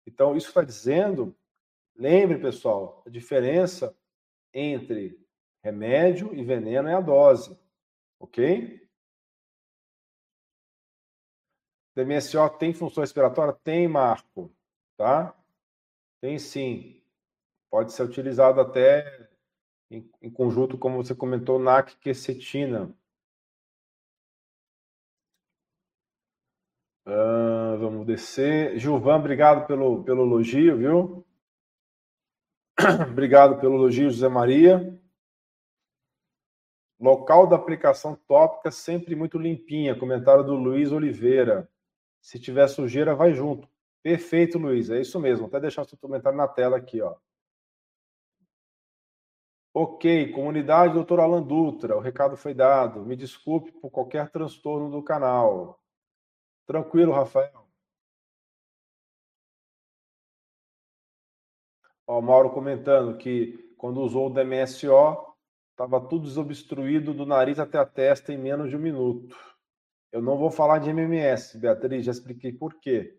A: Então, isso está dizendo, lembre, pessoal, a diferença entre remédio e veneno é a dose. Ok? DMSO tem função respiratória? Tem, Marco. Tá? Tem sim. Pode ser utilizado até em, em conjunto, como você comentou, NAC quercetina. Uh, vamos descer. Gilvan, obrigado pelo, pelo elogio, viu? obrigado pelo elogio, José Maria. Local da aplicação tópica sempre muito limpinha. Comentário do Luiz Oliveira. Se tiver sujeira, vai junto. Perfeito, Luiz. É isso mesmo. Até deixar o seu comentário na tela aqui, ó. Ok, comunidade doutor Alan Dutra, o recado foi dado. Me desculpe por qualquer transtorno do canal. Tranquilo, Rafael. Ó, o Mauro comentando que quando usou o DMSO, Estava tudo desobstruído do nariz até a testa em menos de um minuto. Eu não vou falar de MMS, Beatriz, já expliquei por quê.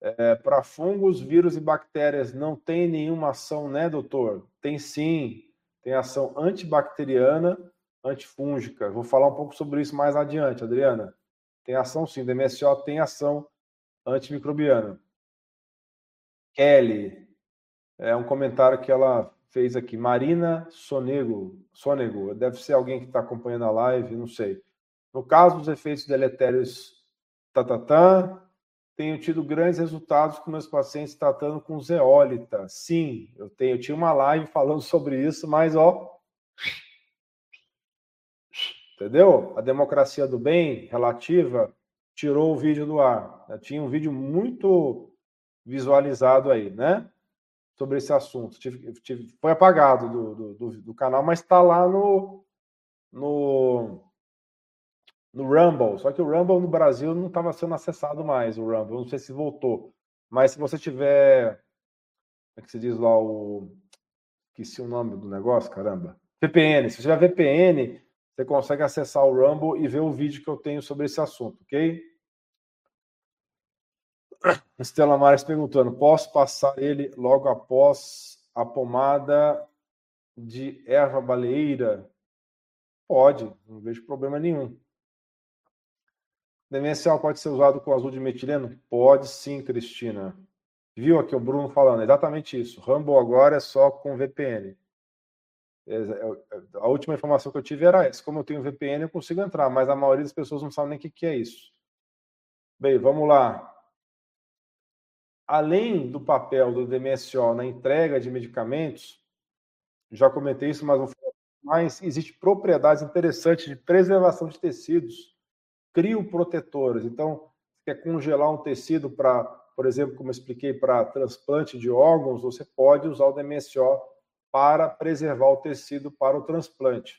A: É, Para fungos, vírus e bactérias não tem nenhuma ação, né, doutor? Tem sim. Tem ação antibacteriana, antifúngica. Vou falar um pouco sobre isso mais adiante, Adriana. Tem ação sim. DMSO tem ação antimicrobiana. Kelly, é um comentário que ela fez aqui, Marina Sonego, Sonego, deve ser alguém que está acompanhando a live, não sei. No caso dos efeitos deletérios tatatã, tenho tido grandes resultados com meus pacientes tratando com zeólita. Sim, eu tenho, eu tinha uma live falando sobre isso, mas ó, entendeu? A democracia do bem relativa tirou o vídeo do ar. Eu tinha um vídeo muito visualizado aí, né? sobre esse assunto. Tive, tive, foi apagado do, do, do, do canal, mas está lá no, no, no Rumble. Só que o Rumble no Brasil não estava sendo acessado mais, o Rumble. Não sei se voltou. Mas se você tiver. Como é que se diz lá o. Esqueci o nome do negócio, caramba. VPN. Se você tiver VPN, você consegue acessar o Rumble e ver o vídeo que eu tenho sobre esse assunto, ok? Estela Mares perguntando: posso passar ele logo após a pomada de erva baleeira? Pode, não vejo problema nenhum. Demencial pode ser usado com azul de metileno? Pode sim, Cristina. Viu aqui o Bruno falando exatamente isso. Rumble agora é só com VPN. É, é, a última informação que eu tive era essa. Como eu tenho VPN, eu consigo entrar, mas a maioria das pessoas não sabe nem o que, é isso. Bem, vamos lá. Além do papel do DMSO na entrega de medicamentos, já comentei isso, mas, mas existe propriedades interessantes de preservação de tecidos crioprotetores. Então, quer congelar um tecido para, por exemplo, como eu expliquei, para transplante de órgãos, você pode usar o DMSO para preservar o tecido para o transplante.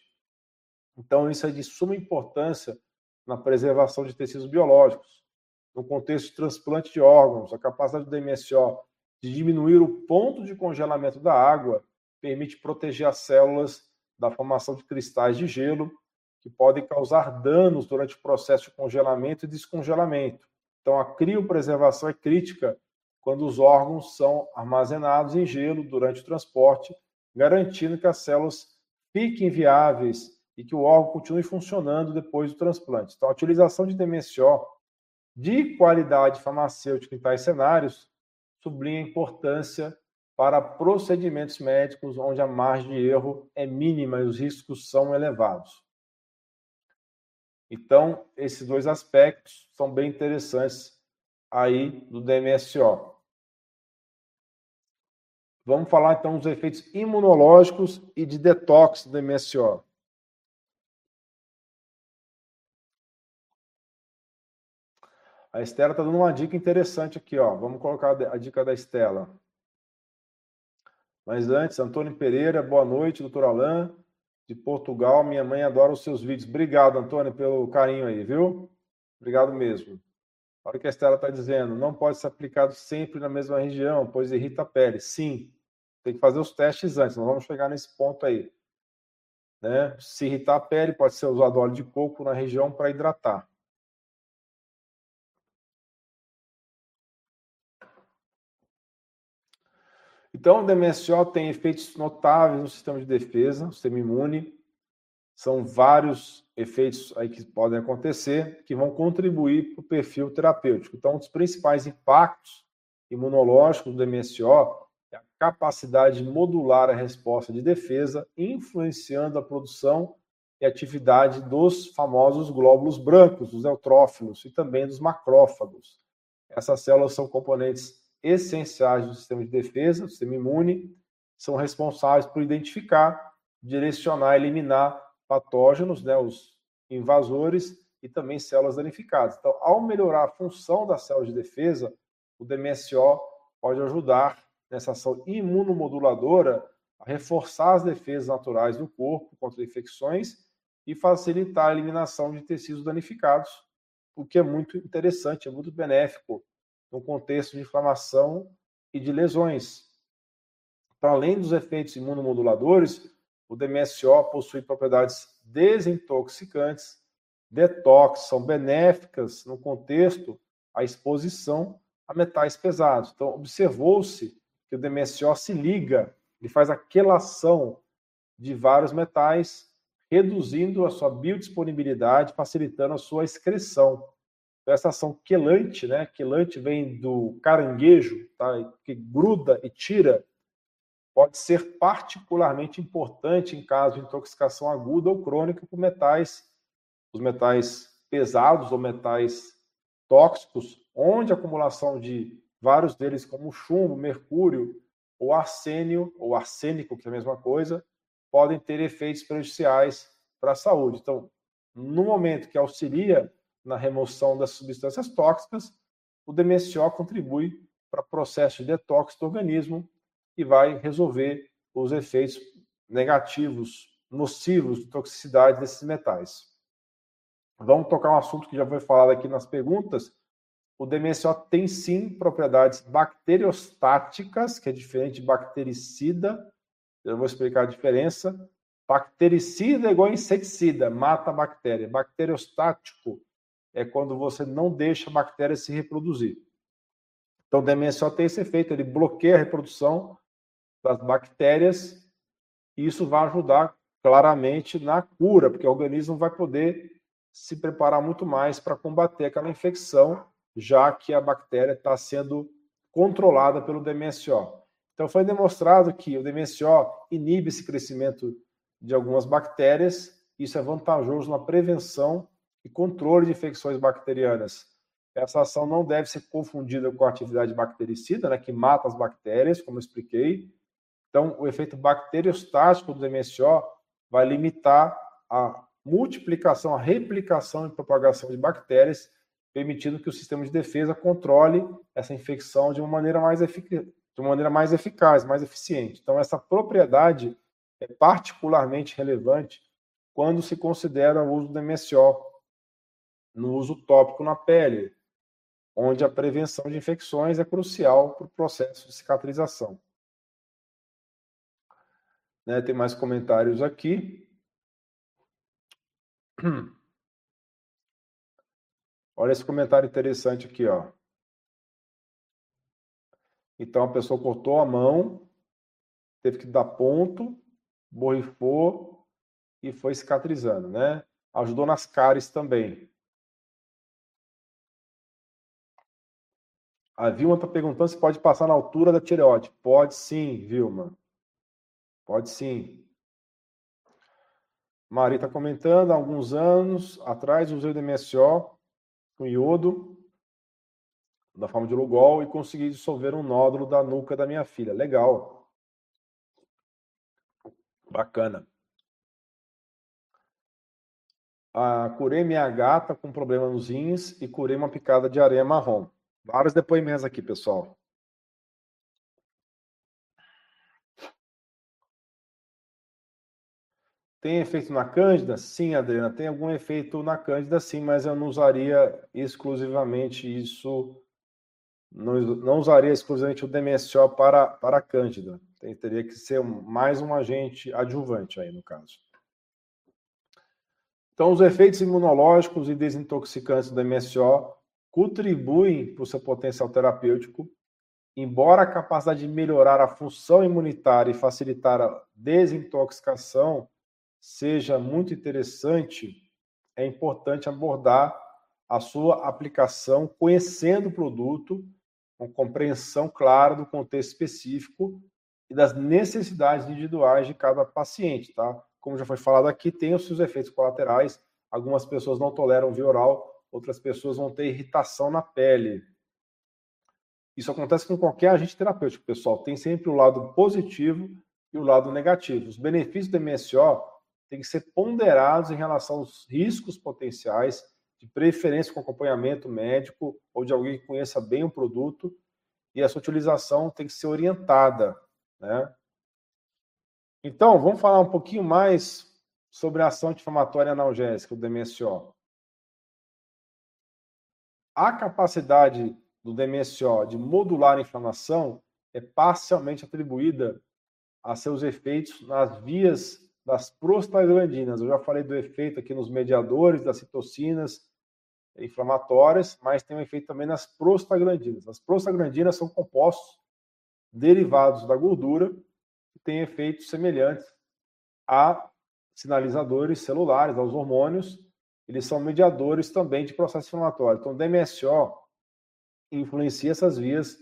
A: Então, isso é de suma importância na preservação de tecidos biológicos. No contexto de transplante de órgãos, a capacidade do DMSO de diminuir o ponto de congelamento da água permite proteger as células da formação de cristais de gelo que podem causar danos durante o processo de congelamento e descongelamento. Então, a criopreservação é crítica quando os órgãos são armazenados em gelo durante o transporte, garantindo que as células fiquem viáveis e que o órgão continue funcionando depois do transplante. Então, a utilização de DMSO de qualidade farmacêutica em tais cenários sublinha a importância para procedimentos médicos onde a margem de erro é mínima e os riscos são elevados. Então, esses dois aspectos são bem interessantes aí do DMSO. Vamos falar então dos efeitos imunológicos e de detox do DMSO. A Estela está dando uma dica interessante aqui, ó. Vamos colocar a dica da Estela. Mas antes, Antônio Pereira, boa noite, doutor Alain de Portugal. Minha mãe adora os seus vídeos. Obrigado, Antônio, pelo carinho aí, viu? Obrigado mesmo. Olha o que a Estela está dizendo. Não pode ser aplicado sempre na mesma região, pois irrita a pele. Sim, tem que fazer os testes antes. Nós vamos chegar nesse ponto aí. Né? Se irritar a pele, pode ser usado óleo de coco na região para hidratar. Então, o DMSO tem efeitos notáveis no sistema de defesa, no sistema imune. São vários efeitos aí que podem acontecer que vão contribuir para o perfil terapêutico. Então, um dos principais impactos imunológicos do DMSO é a capacidade de modular a resposta de defesa, influenciando a produção e atividade dos famosos glóbulos brancos, dos eutrófilos e também dos macrófagos. Essas células são componentes essenciais do sistema de defesa, do sistema imune, são responsáveis por identificar, direcionar, eliminar patógenos, né, os invasores e também células danificadas. Então, ao melhorar a função das células de defesa, o DMSO pode ajudar nessa ação imunomoduladora a reforçar as defesas naturais do corpo contra infecções e facilitar a eliminação de tecidos danificados, o que é muito interessante, é muito benéfico no contexto de inflamação e de lesões. Para além dos efeitos imunomoduladores, o DMSO possui propriedades desintoxicantes, detox, são benéficas no contexto à exposição a metais pesados. Então, observou-se que o DMSO se liga, ele faz a quelação de vários metais, reduzindo a sua biodisponibilidade, facilitando a sua excreção. Então, essa ação quelante, né? Quelante vem do caranguejo, tá? que gruda e tira, pode ser particularmente importante em caso de intoxicação aguda ou crônica por metais, os metais pesados ou metais tóxicos, onde a acumulação de vários deles, como chumbo, mercúrio ou arsênio, ou arsênico, que é a mesma coisa, podem ter efeitos prejudiciais para a saúde. Então, no momento que auxilia na remoção das substâncias tóxicas, o DMSO contribui para o processo de detox do organismo e vai resolver os efeitos negativos, nocivos de toxicidade desses metais. vamos tocar um assunto que já foi falado aqui nas perguntas. O DMSO tem sim propriedades bacteriostáticas, que é diferente de bactericida. Eu vou explicar a diferença. Bactericida é igual a inseticida, mata a bactéria. Bacteriostático é quando você não deixa a bactéria se reproduzir. Então, o DMSO tem esse efeito, ele bloqueia a reprodução das bactérias e isso vai ajudar claramente na cura, porque o organismo vai poder se preparar muito mais para combater aquela infecção, já que a bactéria está sendo controlada pelo DMSO. Então, foi demonstrado que o DMSO inibe esse crescimento de algumas bactérias, isso é vantajoso na prevenção e controle de infecções bacterianas. Essa ação não deve ser confundida com a atividade bactericida, né, que mata as bactérias, como eu expliquei. Então, o efeito bacteriostático do MSO vai limitar a multiplicação, a replicação e propagação de bactérias, permitindo que o sistema de defesa controle essa infecção de uma maneira mais, efic... de uma maneira mais eficaz, mais eficiente. Então, essa propriedade é particularmente relevante quando se considera o uso do MSO no uso tópico na pele, onde a prevenção de infecções é crucial para o processo de cicatrização. Né, tem mais comentários aqui. Olha esse comentário interessante aqui, ó. Então a pessoa cortou a mão, teve que dar ponto, borrifou e foi cicatrizando, né? Ajudou nas cáries também. A Vilma está perguntando se pode passar na altura da tireoide. Pode sim, Vilma. Pode sim. Mari está comentando, há alguns anos atrás usei o DMSO com iodo da forma de Lugol e consegui dissolver um nódulo da nuca da minha filha. Legal. Bacana. Ah, curei minha gata com problema nos rins e curei uma picada de areia marrom. Vários depoimentos aqui, pessoal. Tem efeito na Cândida? Sim, Adriana, tem algum efeito na Cândida, sim, mas eu não usaria exclusivamente isso, não, não usaria exclusivamente o DMSO para, para a Cândida. Tem, teria que ser mais um agente adjuvante aí, no caso. Então, os efeitos imunológicos e desintoxicantes do DMSO contribuem para o seu potencial terapêutico, embora a capacidade de melhorar a função imunitária e facilitar a desintoxicação seja muito interessante, é importante abordar a sua aplicação conhecendo o produto, com compreensão clara do contexto específico e das necessidades individuais de cada paciente, tá? Como já foi falado aqui, tem os seus efeitos colaterais. Algumas pessoas não toleram via oral, outras pessoas vão ter irritação na pele. Isso acontece com qualquer agente terapêutico, pessoal. Tem sempre o lado positivo e o lado negativo. Os benefícios do MSO têm que ser ponderados em relação aos riscos potenciais, de preferência com acompanhamento médico ou de alguém que conheça bem o produto, e essa utilização tem que ser orientada. Né? Então, vamos falar um pouquinho mais sobre a ação anti-inflamatória analgésica, o DMSO a capacidade do DMSO de modular a inflamação é parcialmente atribuída a seus efeitos nas vias das prostaglandinas. Eu já falei do efeito aqui nos mediadores das citocinas inflamatórias, mas tem um efeito também nas prostaglandinas. As prostaglandinas são compostos derivados da gordura que têm efeitos semelhantes a sinalizadores celulares, aos hormônios, eles são mediadores também de processo inflamatório. Então, o DMSO influencia essas vias,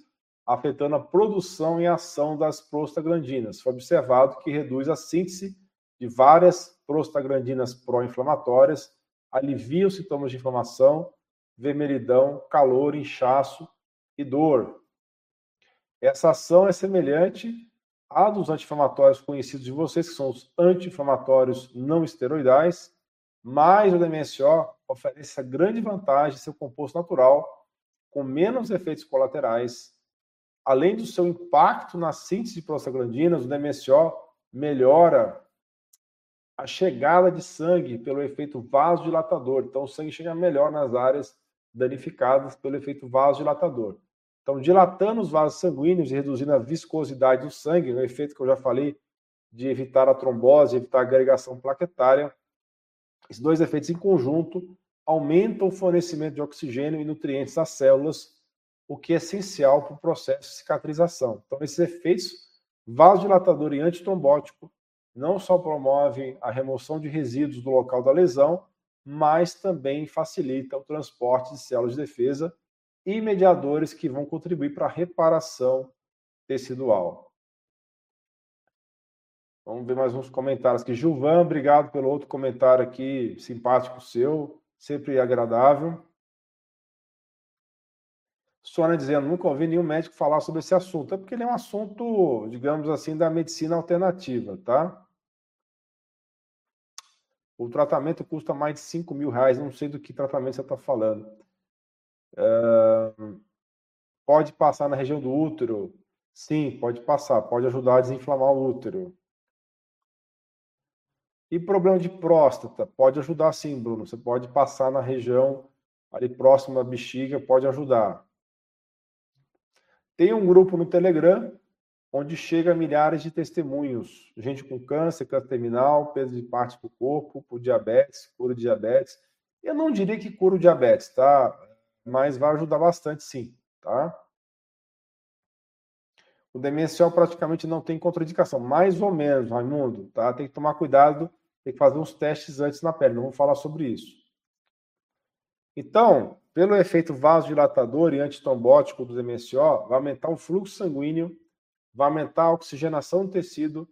A: afetando a produção e ação das prostaglandinas. Foi observado que reduz a síntese de várias prostaglandinas pró-inflamatórias, alivia os sintomas de inflamação, vermelhidão, calor, inchaço e dor. Essa ação é semelhante à dos anti-inflamatórios conhecidos de vocês, que são os anti-inflamatórios não esteroidais, mas o DMSO oferece a grande vantagem de ser um composto natural, com menos efeitos colaterais. Além do seu impacto na síntese de prostaglandinas, o DMSO melhora a chegada de sangue pelo efeito vasodilatador. Então, o sangue chega melhor nas áreas danificadas pelo efeito vasodilatador. Então, dilatando os vasos sanguíneos e reduzindo a viscosidade do sangue, o efeito que eu já falei de evitar a trombose, evitar a agregação plaquetária, esses dois efeitos em conjunto aumentam o fornecimento de oxigênio e nutrientes às células, o que é essencial para o processo de cicatrização. Então, esses efeitos vasodilatador e antitrombótico não só promovem a remoção de resíduos do local da lesão, mas também facilita o transporte de células de defesa e mediadores que vão contribuir para a reparação tecidual. Vamos ver mais uns comentários aqui. Gilvan, obrigado pelo outro comentário aqui, simpático seu, sempre agradável. Sônia dizendo, nunca ouvi nenhum médico falar sobre esse assunto. É porque ele é um assunto, digamos assim, da medicina alternativa, tá? O tratamento custa mais de 5 mil reais, não sei do que tratamento você está falando. Uh, pode passar na região do útero? Sim, pode passar, pode ajudar a desinflamar o útero. E problema de próstata? Pode ajudar sim, Bruno. Você pode passar na região ali próxima à bexiga, pode ajudar. Tem um grupo no Telegram onde chega milhares de testemunhos. Gente com câncer, câncer terminal, perda de parte do corpo, por diabetes, cura diabetes. Eu não diria que cura o diabetes, tá? Mas vai ajudar bastante, sim, tá? O demencial praticamente não tem contraindicação, mais ou menos, Raimundo, tá? Tem que tomar cuidado, tem que fazer uns testes antes na pele, não vamos falar sobre isso. Então, pelo efeito vasodilatador e antitrombótico do DMSO, vai aumentar o fluxo sanguíneo vai aumentar a oxigenação do tecido,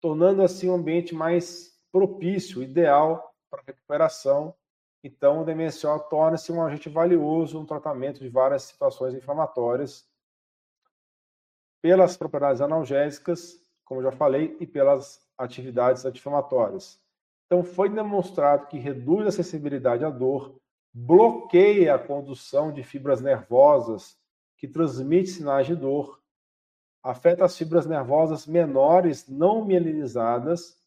A: tornando assim um ambiente mais propício, ideal para recuperação. Então, o DMSO torna-se um agente valioso no tratamento de várias situações inflamatórias, pelas propriedades analgésicas, como já falei, e pelas atividades anti-inflamatórias. Então, foi demonstrado que reduz a sensibilidade à dor, bloqueia a condução de fibras nervosas que transmitem sinais de dor afeta as fibras nervosas menores não mielinizadas,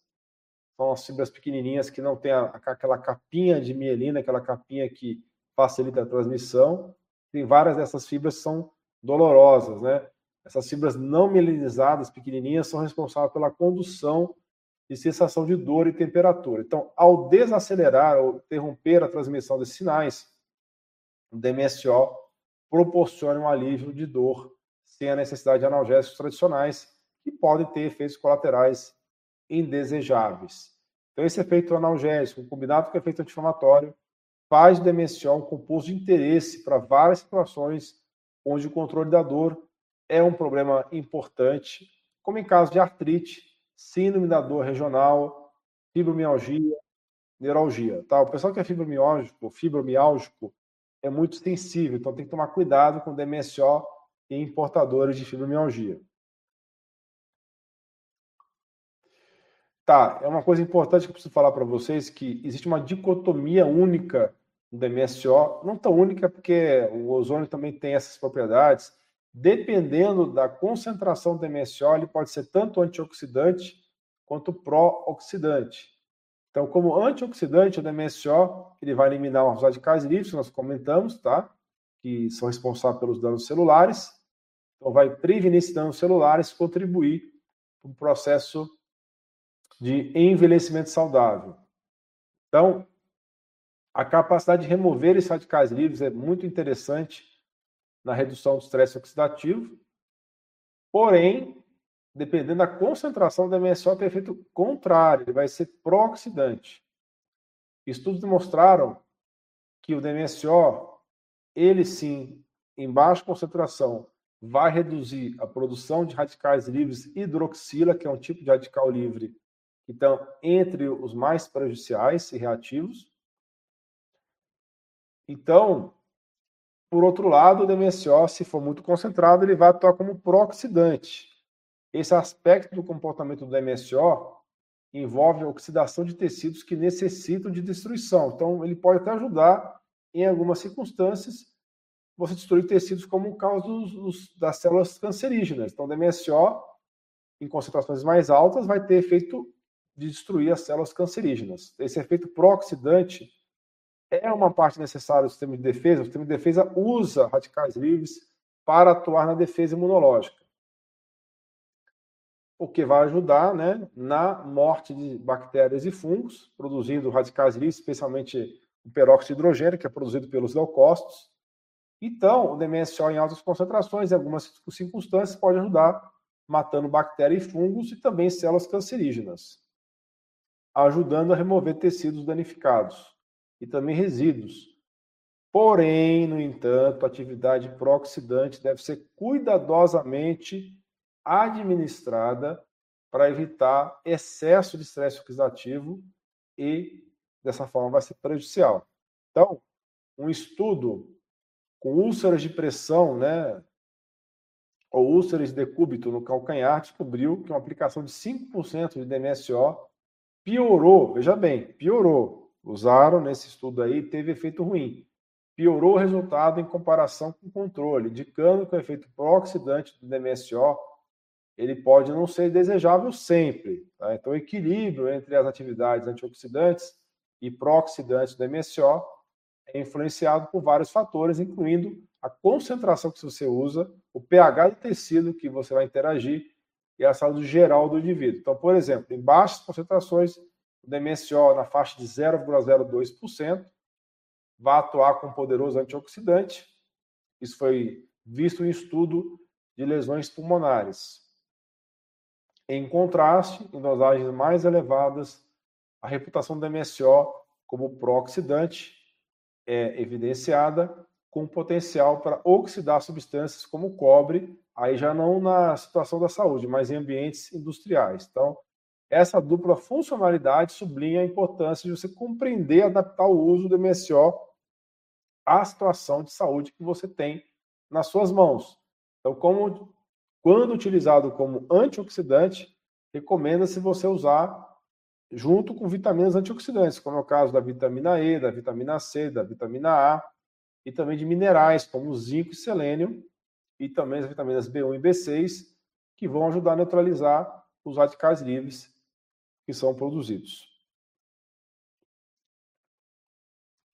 A: são as fibras pequenininhas que não tem a, aquela capinha de mielina, aquela capinha que facilita a transmissão. Tem várias dessas fibras que são dolorosas, né? Essas fibras não mielinizadas, pequenininhas, são responsáveis pela condução de sensação de dor e temperatura. Então, ao desacelerar ou interromper a transmissão desses sinais, o DMSO proporciona um alívio de dor sem a necessidade de analgésicos tradicionais, que podem ter efeitos colaterais indesejáveis. Então, esse efeito analgésico, combinado com efeito anti-inflamatório, faz do DMSO um composto de interesse para várias situações onde o controle da dor é um problema importante, como em caso de artrite, síndrome da dor regional, fibromialgia, neuralgia. Tá? O pessoal que é fibromialgico, fibromialgico é muito sensível, então tem que tomar cuidado com DMSO e importadores de fibromialgia. Tá, é uma coisa importante que eu preciso falar para vocês que existe uma dicotomia única no DMSO, não tão única porque o ozônio também tem essas propriedades. Dependendo da concentração do DMSO, ele pode ser tanto antioxidante quanto pró-oxidante. Então, como antioxidante, o DMSO ele vai eliminar os radicais livres, nós comentamos, tá? Que são responsáveis pelos danos celulares. Então, vai prevenir esses danos celulares, contribuir para o processo de envelhecimento saudável. Então, a capacidade de remover esses radicais livres é muito interessante na redução do estresse oxidativo, porém, dependendo da concentração do MSO, tem efeito contrário, ele vai ser pró-oxidante. Estudos demonstraram que o DMSO, ele sim, em baixa concentração, vai reduzir a produção de radicais livres hidroxila, que é um tipo de radical livre que estão entre os mais prejudiciais e reativos. Então, por outro lado, o DMSO, se for muito concentrado, ele vai atuar como pró-oxidante. Esse aspecto do comportamento do DMSO envolve a oxidação de tecidos que necessitam de destruição. Então, ele pode até ajudar em algumas circunstâncias, você destruir tecidos como o caso dos, dos, das células cancerígenas. Então, o DMSO, em concentrações mais altas, vai ter efeito de destruir as células cancerígenas. Esse efeito pró-oxidante é uma parte necessária do sistema de defesa. O sistema de defesa usa radicais livres para atuar na defesa imunológica. O que vai ajudar né, na morte de bactérias e fungos, produzindo radicais livres, especialmente o peróxido de hidrogênio, que é produzido pelos leucócitos. Então, o DMSO em altas concentrações, em algumas circunstâncias, pode ajudar matando bactérias e fungos e também células cancerígenas, ajudando a remover tecidos danificados e também resíduos. Porém, no entanto, a atividade pró-oxidante deve ser cuidadosamente administrada para evitar excesso de estresse oxidativo e dessa forma vai ser prejudicial. Então, um estudo com úlceras de pressão, né, ou úlceras de decúbito no calcanhar, descobriu que uma aplicação de 5% de DMSO piorou, veja bem, piorou. Usaram nesse estudo aí, teve efeito ruim. Piorou o resultado em comparação com o controle, indicando que o efeito pró-oxidante do DMSO ele pode não ser desejável sempre. Tá? Então, o equilíbrio entre as atividades antioxidantes e pró-oxidantes do MSO é influenciado por vários fatores, incluindo a concentração que você usa, o pH do tecido que você vai interagir e a saúde geral do indivíduo. Então, por exemplo, em baixas concentrações, o DMSO na faixa de 0,02% vai atuar com um poderoso antioxidante. Isso foi visto em estudo de lesões pulmonares. Em contraste, em dosagens mais elevadas, a reputação do MSO como pró-oxidante é evidenciada com potencial para oxidar substâncias como cobre, aí já não na situação da saúde, mas em ambientes industriais. Então, essa dupla funcionalidade sublinha a importância de você compreender e adaptar o uso do MSO à situação de saúde que você tem nas suas mãos. Então, como quando utilizado como antioxidante, recomenda-se você usar junto com vitaminas antioxidantes, como é o caso da vitamina E, da vitamina C, da vitamina A, e também de minerais, como zinco e selênio, e também as vitaminas B1 e B6, que vão ajudar a neutralizar os radicais livres que são produzidos.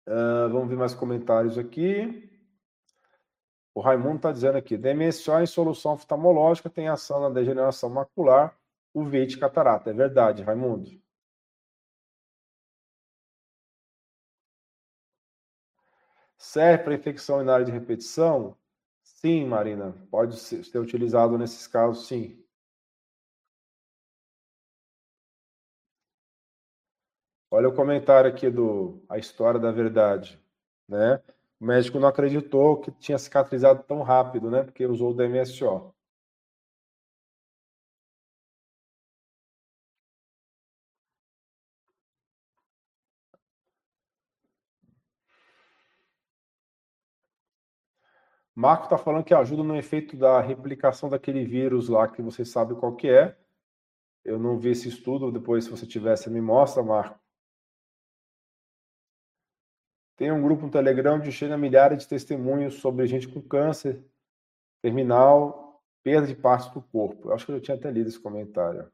A: Uh, vamos ver mais comentários aqui. O Raimundo está dizendo aqui: DMSO em solução oftalmológica tem ação na degeneração macular, uvite e catarata. É verdade, Raimundo. Serve para infecção urinária de repetição? Sim, Marina, pode ser utilizado nesses casos, sim. Olha o comentário aqui do A História da Verdade, né? O médico não acreditou que tinha cicatrizado tão rápido, né? Porque usou o DMSO. Marco está falando que ajuda no efeito da replicação daquele vírus lá que você sabe qual que é. Eu não vi esse estudo, depois se você você me mostra, Marco. Tem um grupo no Telegram onde chega milhares de testemunhos sobre gente com câncer terminal, perda de partes do corpo. Eu acho que eu já tinha até lido esse comentário.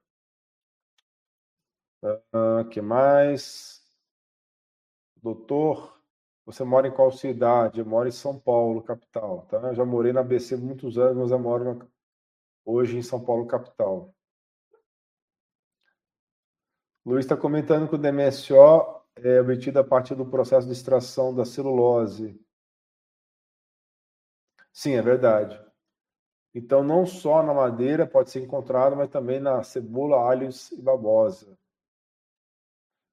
A: O uh, ah, que mais? Doutor você mora em qual cidade? Eu moro em São Paulo, capital. Tá? Eu já morei na ABC muitos anos, mas eu moro hoje em São Paulo, capital. Luiz está comentando que o DMSO é obtido a partir do processo de extração da celulose. Sim, é verdade. Então, não só na madeira pode ser encontrado, mas também na cebola, alhos e babosa.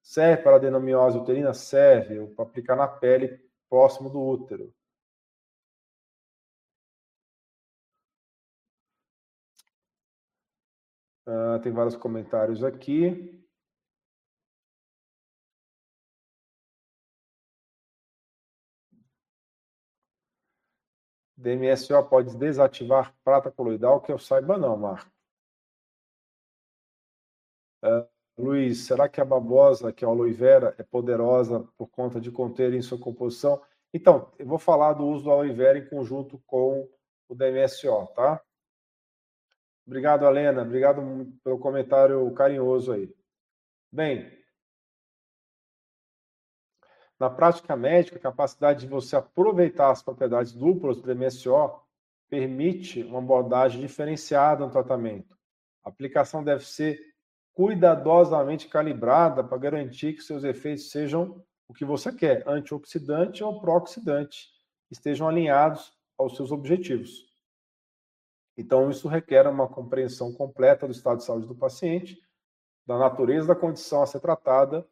A: Serve para adenomiose uterina? Serve, para aplicar na pele próximo do útero. Uh, tem vários comentários aqui. DMSO pode desativar prata coloidal, que eu saiba não, Marco. Uh, Luiz, será que a babosa, que é a aloe vera, é poderosa por conta de conter em sua composição? Então, eu vou falar do uso do aloe vera em conjunto com o DMSO, tá? Obrigado, Alena. Obrigado pelo comentário carinhoso aí. Bem, na prática médica, a capacidade de você aproveitar as propriedades duplas do MSO permite uma abordagem diferenciada no tratamento. A aplicação deve ser cuidadosamente calibrada para garantir que seus efeitos sejam o que você quer, antioxidante ou pró-oxidante, estejam alinhados aos seus objetivos. Então, isso requer uma compreensão completa do estado de saúde do paciente, da natureza da condição a ser tratada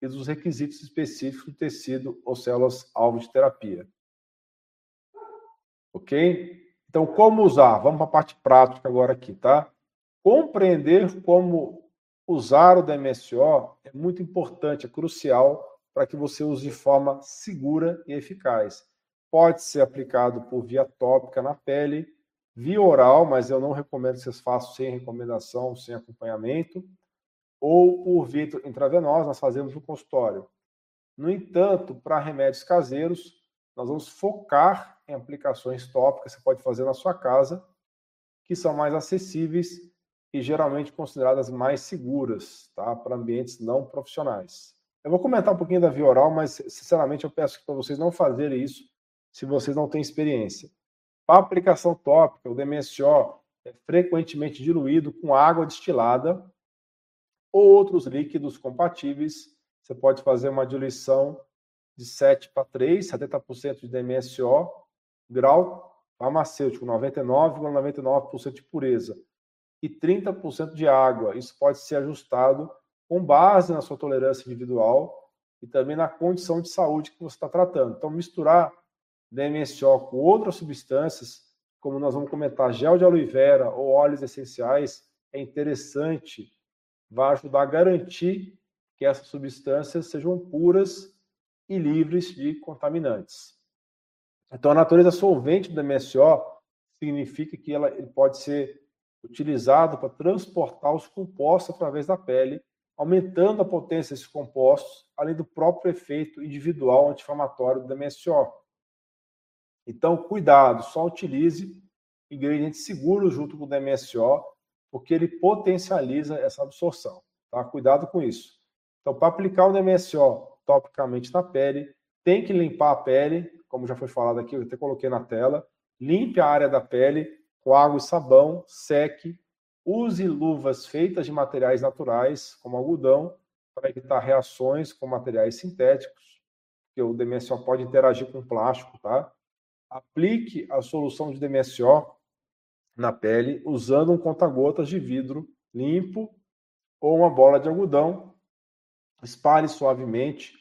A: e dos requisitos específicos do tecido ou células alvo de terapia. Ok? Então, como usar? Vamos para a parte prática agora aqui, tá? Compreender como usar o DMSO é muito importante, é crucial para que você use de forma segura e eficaz. Pode ser aplicado por via tópica na pele, via oral, mas eu não recomendo que vocês façam sem recomendação, sem acompanhamento ou por via intravenosa, nós fazemos no consultório. No entanto, para remédios caseiros, nós vamos focar em aplicações tópicas que você pode fazer na sua casa, que são mais acessíveis e geralmente consideradas mais seguras, tá? Para ambientes não profissionais. Eu vou comentar um pouquinho da via oral, mas sinceramente eu peço para vocês não fazerem isso se vocês não têm experiência. Para aplicação tópica, o DMSO é frequentemente diluído com água destilada ou outros líquidos compatíveis. Você pode fazer uma diluição de 7 para 3, 70% de DMSO, grau farmacêutico, 99,99% ,99 de pureza, e 30% de água. Isso pode ser ajustado com base na sua tolerância individual e também na condição de saúde que você está tratando. Então, misturar DMSO com outras substâncias, como nós vamos comentar, gel de aloe vera ou óleos essenciais, é interessante vai ajudar a garantir que essas substâncias sejam puras e livres de contaminantes. Então, a natureza solvente do MSO significa que ela, ele pode ser utilizado para transportar os compostos através da pele, aumentando a potência desses compostos, além do próprio efeito individual anti-inflamatório do MSO. Então, cuidado, só utilize ingredientes seguros junto com o DMSO porque ele potencializa essa absorção. Tá? Cuidado com isso. Então, para aplicar o DMSO topicamente na pele, tem que limpar a pele, como já foi falado aqui, eu até coloquei na tela. Limpe a área da pele com água e sabão, seque. Use luvas feitas de materiais naturais, como algodão, para evitar reações com materiais sintéticos, porque o DMSO pode interagir com plástico, tá? Aplique a solução de DMSO na pele usando um conta-gotas de vidro limpo ou uma bola de algodão. Espalhe suavemente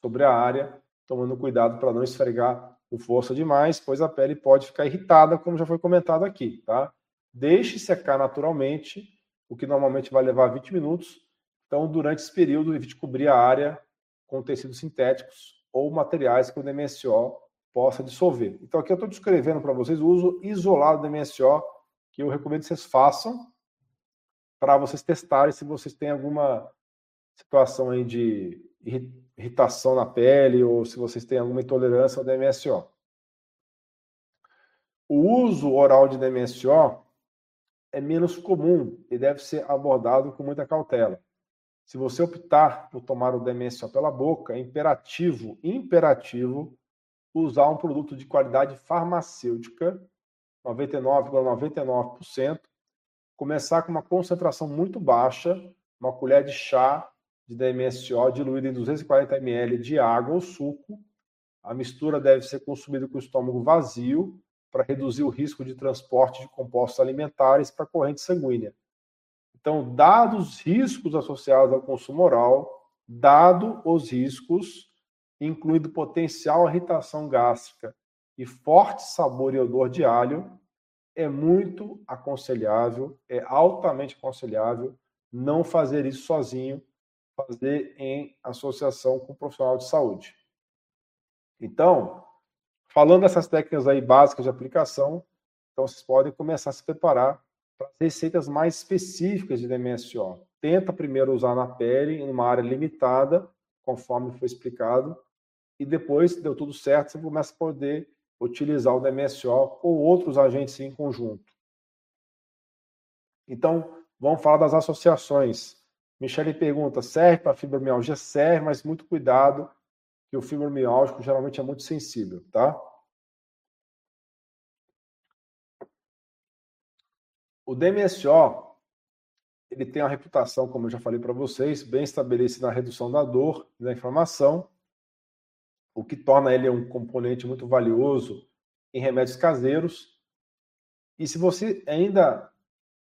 A: sobre a área, tomando cuidado para não esfregar com força demais, pois a pele pode ficar irritada, como já foi comentado aqui, tá? Deixe secar naturalmente, o que normalmente vai levar 20 minutos. Então, durante esse período, evite cobrir a área com tecidos sintéticos ou materiais que o DMSO possa dissolver. Então, aqui eu estou descrevendo para vocês o uso isolado do DMSO que eu recomendo que vocês façam para vocês testarem se vocês têm alguma situação aí de irritação na pele ou se vocês têm alguma intolerância ao DMSO. O uso oral de DMSO é menos comum e deve ser abordado com muita cautela. Se você optar por tomar o DMSO pela boca, é imperativo, imperativo usar um produto de qualidade farmacêutica 99,99%, começar com uma concentração muito baixa, uma colher de chá de DMSO diluída em 240 ml de água ou suco. A mistura deve ser consumida com o estômago vazio para reduzir o risco de transporte de compostos alimentares para a corrente sanguínea. Então, dados os riscos associados ao consumo oral, dado os riscos, incluindo potencial irritação gástrica e forte sabor e odor de alho, é muito aconselhável, é altamente aconselhável não fazer isso sozinho, fazer em associação com um profissional de saúde. Então, falando dessas técnicas aí básicas de aplicação, então vocês podem começar a se preparar para receitas mais específicas de DMSO. Tenta primeiro usar na pele, em uma área limitada, conforme foi explicado, e depois, deu tudo certo, você começa a poder utilizar o DMSO ou outros agentes em conjunto. Então, vamos falar das associações. Michele pergunta: serve para fibromialgia? Serve, mas muito cuidado, que o fibromialgico geralmente é muito sensível, tá? O DMSO, ele tem uma reputação, como eu já falei para vocês, bem estabelecida na redução da dor e da inflamação, o que torna ele um componente muito valioso em remédios caseiros. E se você ainda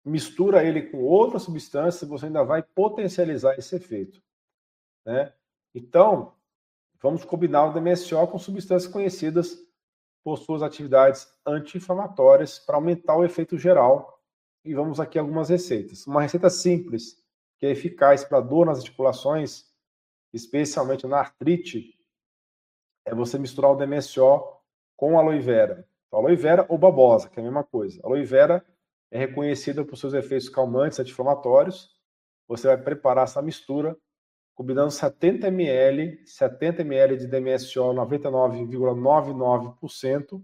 A: mistura ele com outra substância, você ainda vai potencializar esse efeito. Né? Então, vamos combinar o DMSO com substâncias conhecidas por suas atividades anti-inflamatórias para aumentar o efeito geral. E vamos aqui algumas receitas. Uma receita simples, que é eficaz para dor nas articulações, especialmente na artrite, é você misturar o DMSO com aloe vera. Então, aloe vera ou babosa, que é a mesma coisa. Aloe vera é reconhecida por seus efeitos calmantes, anti-inflamatórios. Você vai preparar essa mistura combinando 70 ml, 70 ml de DMSO 99,99%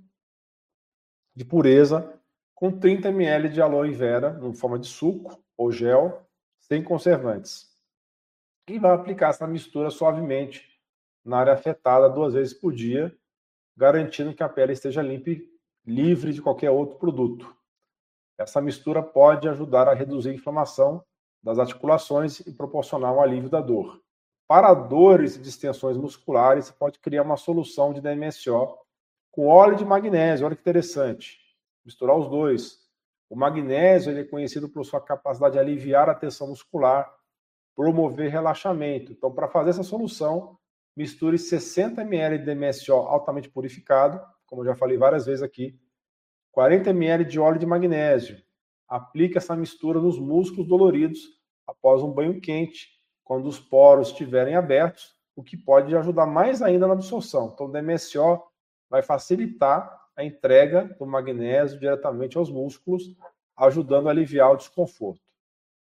A: de pureza com 30 ml de aloe vera em forma de suco ou gel, sem conservantes. E vai aplicar essa mistura suavemente na área afetada duas vezes por dia, garantindo que a pele esteja limpa e livre de qualquer outro produto. Essa mistura pode ajudar a reduzir a inflamação das articulações e proporcionar um alívio da dor. Para dores e distensões musculares, você pode criar uma solução de DMSO com óleo de magnésio. Olha que interessante. Misturar os dois. O magnésio ele é conhecido por sua capacidade de aliviar a tensão muscular, promover relaxamento. Então, para fazer essa solução, misture 60 ml de DMSO altamente purificado, como eu já falei várias vezes aqui, 40 ml de óleo de magnésio. Aplique essa mistura nos músculos doloridos após um banho quente, quando os poros estiverem abertos, o que pode ajudar mais ainda na absorção. Então, o DMSO vai facilitar a entrega do magnésio diretamente aos músculos, ajudando a aliviar o desconforto.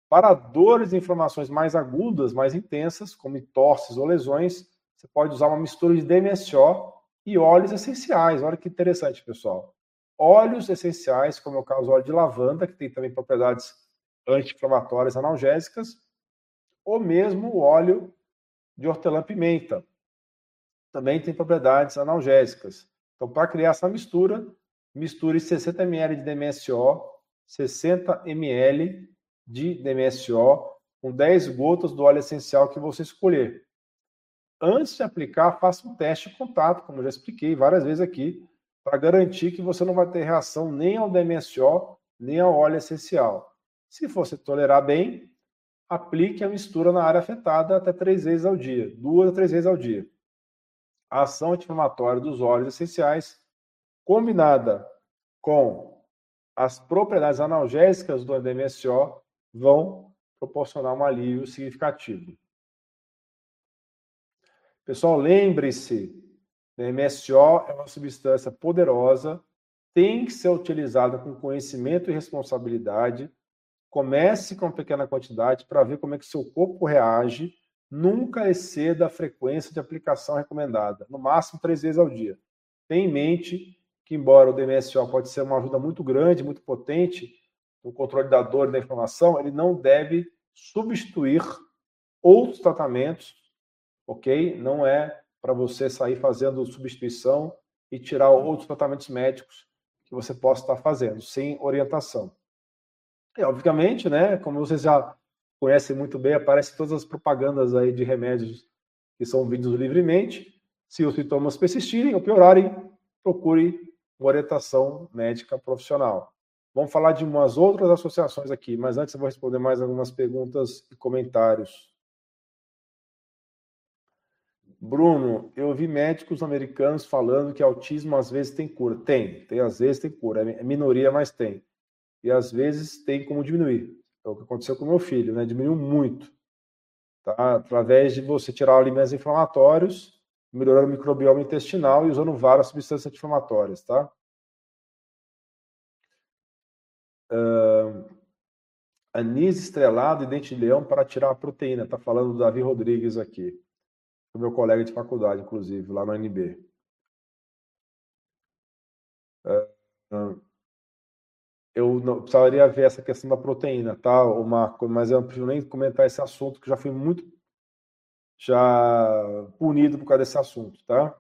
A: Para dores e inflamações mais agudas, mais intensas, como torces ou lesões, você pode usar uma mistura de DMSO e óleos essenciais. Olha que interessante, pessoal óleos essenciais, como é o caso óleo de lavanda, que tem também propriedades anti-inflamatórias analgésicas, ou mesmo o óleo de hortelã-pimenta, também tem propriedades analgésicas. Então, para criar essa mistura, misture 60 ml de DMSO, 60 ml de DMSO com 10 gotas do óleo essencial que você escolher. Antes de aplicar, faça um teste de contato, como eu já expliquei várias vezes aqui, para garantir que você não vai ter reação nem ao DMSO, nem ao óleo essencial. Se você tolerar bem, aplique a mistura na área afetada até três vezes ao dia, duas a três vezes ao dia. A ação anti-inflamatória dos óleos essenciais, combinada com as propriedades analgésicas do DMSO, vão proporcionar um alívio significativo. Pessoal, lembre-se MSO é uma substância poderosa, tem que ser utilizada com conhecimento e responsabilidade. Comece com pequena quantidade para ver como é que seu corpo reage. Nunca exceda a frequência de aplicação recomendada, no máximo três vezes ao dia. Tenha em mente que, embora o DMSO pode ser uma ajuda muito grande, muito potente no controle da dor e da inflamação, ele não deve substituir outros tratamentos, ok? Não é para você sair fazendo substituição e tirar outros tratamentos médicos que você possa estar fazendo, sem orientação. E, obviamente, né, como vocês já conhecem muito bem, aparecem todas as propagandas aí de remédios que são vendidos livremente. Se os sintomas persistirem ou piorarem, procure uma orientação médica profissional. Vamos falar de umas outras associações aqui, mas antes eu vou responder mais algumas perguntas e comentários. Bruno, eu vi médicos americanos falando que autismo às vezes tem cura. Tem, tem às vezes tem cura. É minoria, mas tem. E às vezes tem como diminuir. É o que aconteceu com meu filho, né? Diminuiu muito. Tá? Através de você tirar alimentos inflamatórios, melhorando o microbioma intestinal e usando várias substâncias anti-inflamatórias, tá? Uh, anis estrelado e dente de leão para tirar a proteína. Tá falando do Davi Rodrigues aqui o meu colega de faculdade, inclusive, lá na UNB. É, eu não, precisaria ver essa questão da proteína, tá, Uma, Mas eu não preciso nem comentar esse assunto, que já fui muito já punido por causa desse assunto, tá?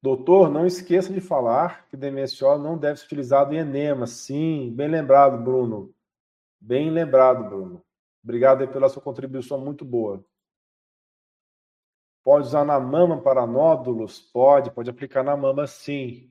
A: Doutor, não esqueça de falar que DMSO não deve ser utilizado em enema. Sim, bem lembrado, Bruno. Bem lembrado, Bruno. Obrigado pela sua contribuição muito boa. Pode usar na mama para nódulos? Pode, pode aplicar na mama sim.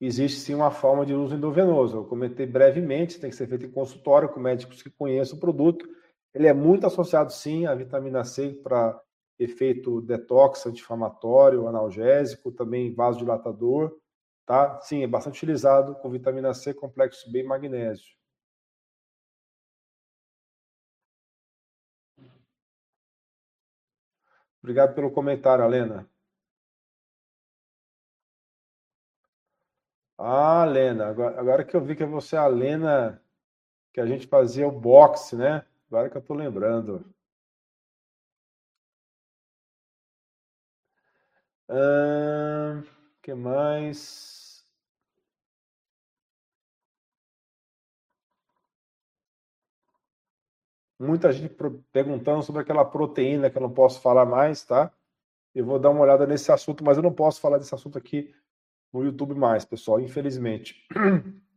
A: Existe sim uma forma de uso endovenoso. Eu comentei brevemente, tem que ser feito em consultório com médicos que conheçam o produto. Ele é muito associado sim à vitamina C para efeito detox, anti-inflamatório, analgésico, também vasodilatador, tá? Sim, é bastante utilizado com vitamina C, complexo B e magnésio. Obrigado pelo comentário, Alena. Ah, Lena, agora, agora que eu vi que você é a Lena que a gente fazia o boxe, né? Agora que eu tô lembrando. O que mais? Muita gente perguntando sobre aquela proteína que eu não posso falar mais, tá? Eu vou dar uma olhada nesse assunto, mas eu não posso falar desse assunto aqui no YouTube mais, pessoal, infelizmente.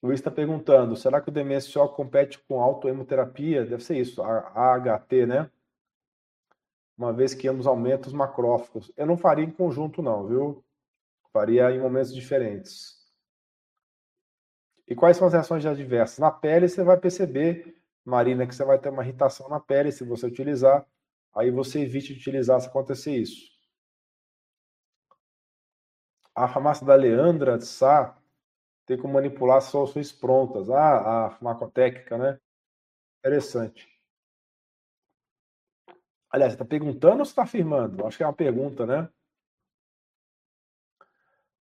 A: Luiz está perguntando: será que o DMSO compete com autoemoterapia? Deve ser isso, a AHT, né? Uma vez que ambos aumentam os macrófagos. Eu não faria em conjunto, não, viu? Faria em momentos diferentes. E quais são as reações adversas? Na pele, você vai perceber, Marina, que você vai ter uma irritação na pele se você utilizar aí você evite utilizar se acontecer isso. A farmácia da Leandra de Sá tem como manipular soluções prontas. Ah, a farmacotécnica, né? Interessante. Aliás, você está perguntando ou você está afirmando? Acho que é uma pergunta, né?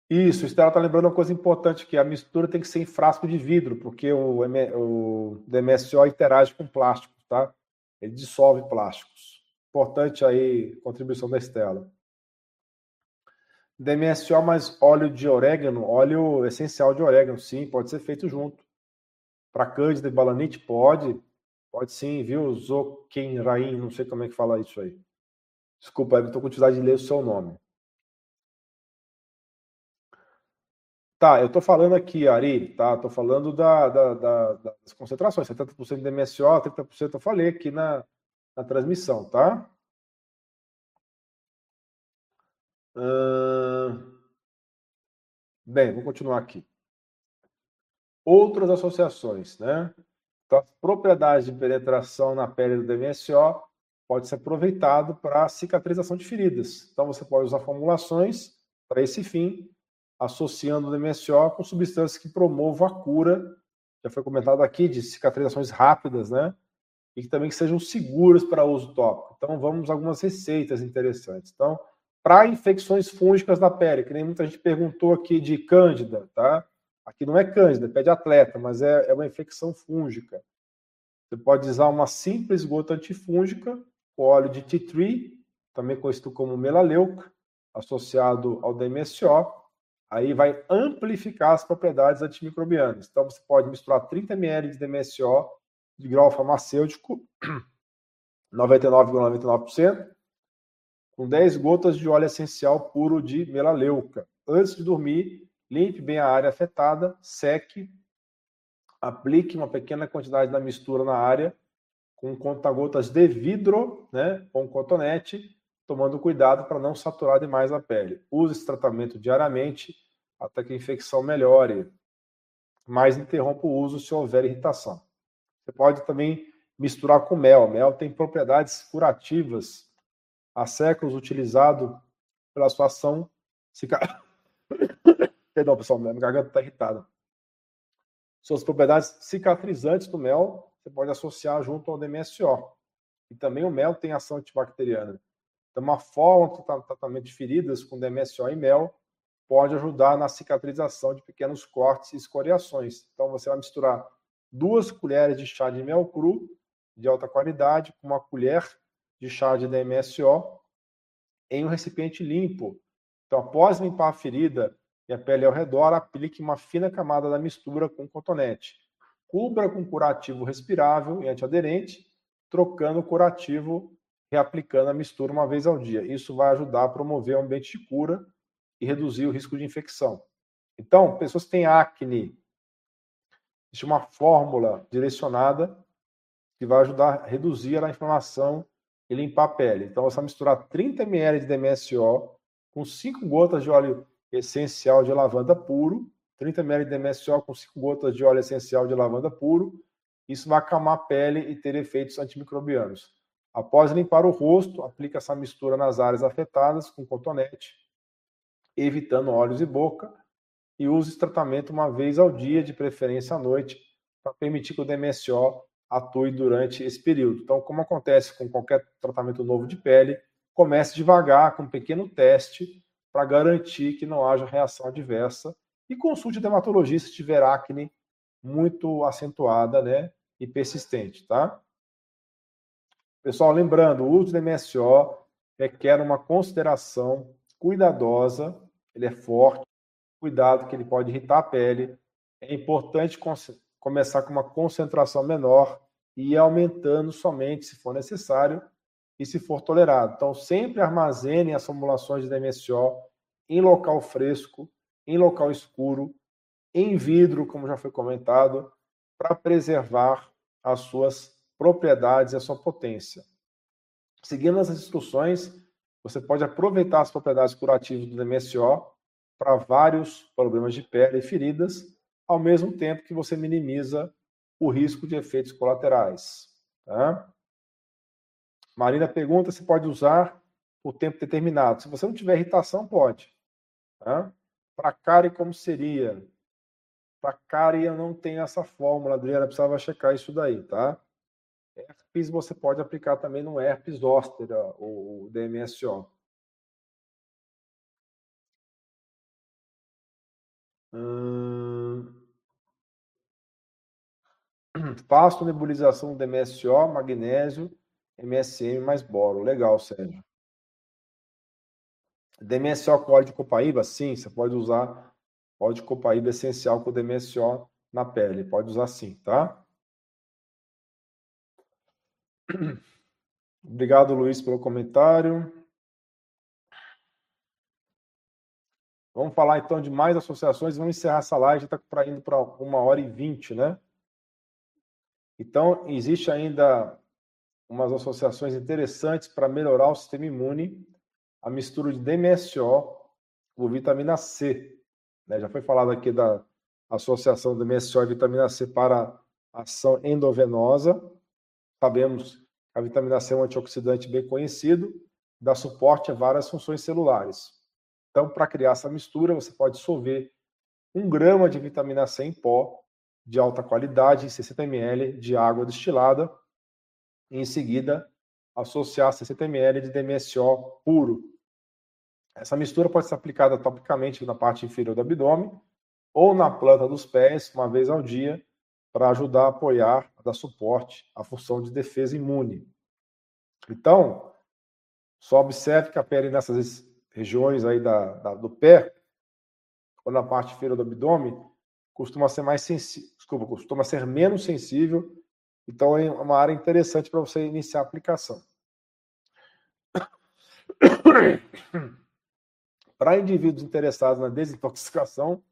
A: Isso, o Estela está lembrando uma coisa importante, que a mistura tem que ser em frasco de vidro, porque o, o DMSO interage com plástico, tá? Ele dissolve plásticos. Importante aí, contribuição da Estela. DMSO mais óleo de orégano, óleo essencial de orégano, sim, pode ser feito junto. Para cândida e balanite, pode. Pode sim, viu? Zoquenrain, não sei como é que fala isso aí. Desculpa, eu estou com dificuldade de ler o seu nome. Tá, eu estou falando aqui, Ari, tá? Estou falando da, da, da, das concentrações, 70% de MSO, 30% eu falei aqui na, na transmissão, tá? Bem, vou continuar aqui. Outras associações, né? Então, as propriedades de penetração na pele do DMSO pode ser aproveitado para cicatrização de feridas. Então, você pode usar formulações para esse fim, associando o DMSO com substâncias que promovam a cura, já foi comentado aqui, de cicatrizações rápidas, né? e que também sejam seguras para uso tópico. Então, vamos algumas receitas interessantes. Então, para infecções fúngicas da pele, que nem muita gente perguntou aqui de cândida, tá? Aqui não é cândida, é pé de atleta, mas é, é uma infecção fúngica. Você pode usar uma simples gota antifúngica, com óleo de tea tree, também conhecido como melaleuca, associado ao DMSO, aí vai amplificar as propriedades antimicrobianas. Então, você pode misturar 30 ml de DMSO de grau farmacêutico, 99,99%, com 10 gotas de óleo essencial puro de melaleuca. Antes de dormir, limpe bem a área afetada, seque, aplique uma pequena quantidade da mistura na área com conta-gotas de vidro, né, com cotonete, tomando cuidado para não saturar demais a pele. Use esse tratamento diariamente até que a infecção melhore, mas interrompa o uso se houver irritação. Você pode também misturar com mel. Mel tem propriedades curativas. Há séculos utilizado pela sua ação. Cica... Perdão, pessoal, minha garganta está irritada. Suas propriedades cicatrizantes do mel você pode associar junto ao DMSO. E também o mel tem ação antibacteriana. Então, uma forma de tratamento de feridas com DMSO e mel pode ajudar na cicatrização de pequenos cortes e escoriações. Então, você vai misturar duas colheres de chá de mel cru de alta qualidade com uma colher de chá de DMSO em um recipiente limpo. Então, após limpar a ferida e a pele ao redor, aplique uma fina camada da mistura com cotonete. Cubra com curativo respirável e antiaderente, trocando o curativo reaplicando a mistura uma vez ao dia. Isso vai ajudar a promover um ambiente de cura e reduzir o risco de infecção. Então, pessoas que têm acne, existe uma fórmula direcionada que vai ajudar a reduzir a inflamação e limpar a pele. Então, você vai misturar 30 ml de DMSO com 5 gotas de óleo essencial de lavanda puro, 30 ml de DMSO com 5 gotas de óleo essencial de lavanda puro. Isso vai acalmar a pele e ter efeitos antimicrobianos. Após limpar o rosto, aplique essa mistura nas áreas afetadas com cotonete, evitando olhos e boca, e use esse tratamento uma vez ao dia, de preferência à noite, para permitir que o DMSO atue durante esse período. Então, como acontece com qualquer tratamento novo de pele, comece devagar, com um pequeno teste, para garantir que não haja reação adversa, e consulte o dermatologista se tiver acne muito acentuada né, e persistente, tá? Pessoal, lembrando, o uso do MSO requer uma consideração cuidadosa, ele é forte, cuidado que ele pode irritar a pele. É importante começar com uma concentração menor e ir aumentando somente se for necessário e se for tolerado. Então, sempre armazene as formulações de DMSO em local fresco, em local escuro, em vidro, como já foi comentado, para preservar as suas propriedades e a sua potência. Seguindo as instruções, você pode aproveitar as propriedades curativas do DMSO para vários problemas de pele e feridas, ao mesmo tempo que você minimiza o risco de efeitos colaterais. Tá? Marina pergunta se pode usar por tempo determinado. Se você não tiver irritação, pode. Tá? Para cárie, como seria? Para cárie, eu não tenho essa fórmula, Adriana precisava checar isso daí, tá? Herpes você pode aplicar também no herpes zoster, o DMSO. Hum... Faço nebulização DMSO, magnésio, MSM mais boro. Legal, Sérgio. DMSO com óleo de copaíba? Sim, você pode usar óleo de copaíba essencial com DMSO na pele. Pode usar sim, tá? Obrigado, Luiz, pelo comentário. Vamos falar então de mais associações. Vamos encerrar essa live, já está indo para uma hora e vinte, né? Então, existe ainda umas associações interessantes para melhorar o sistema imune, a mistura de DMSO com vitamina C. Né? Já foi falado aqui da associação do DMSO e vitamina C para ação endovenosa. Sabemos a vitamina C é um antioxidante bem conhecido, dá suporte a várias funções celulares. Então, para criar essa mistura, você pode dissolver um grama de vitamina C em pó de alta qualidade em 60 ml de água destilada e, em seguida, associar 60 ml de DMSO puro. Essa mistura pode ser aplicada topicamente na parte inferior do abdômen ou na planta dos pés, uma vez ao dia, para ajudar a apoiar, a dar suporte à função de defesa imune. Então, só observe que a pele nessas regiões aí da, da do pé, ou na parte inferior do abdômen, costuma ser mais sensível, desculpa, costuma ser menos sensível, então é uma área interessante para você iniciar a aplicação. Para indivíduos interessados na desintoxicação,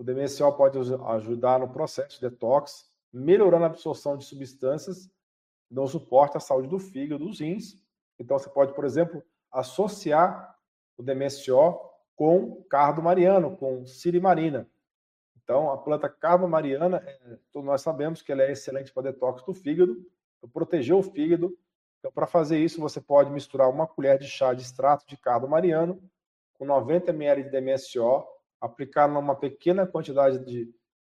A: o DMSO pode ajudar no processo de detox, melhorando a absorção de substâncias que dão suporte à saúde do fígado, dos rins. Então, você pode, por exemplo, associar o DMSO com cardo mariano, com sirimarina. Então, a planta cardo mariana, é, nós sabemos que ela é excelente para detox do fígado, para proteger o fígado. Então, para fazer isso, você pode misturar uma colher de chá de extrato de cardo mariano com 90 ml de DMSO aplicar numa pequena quantidade de,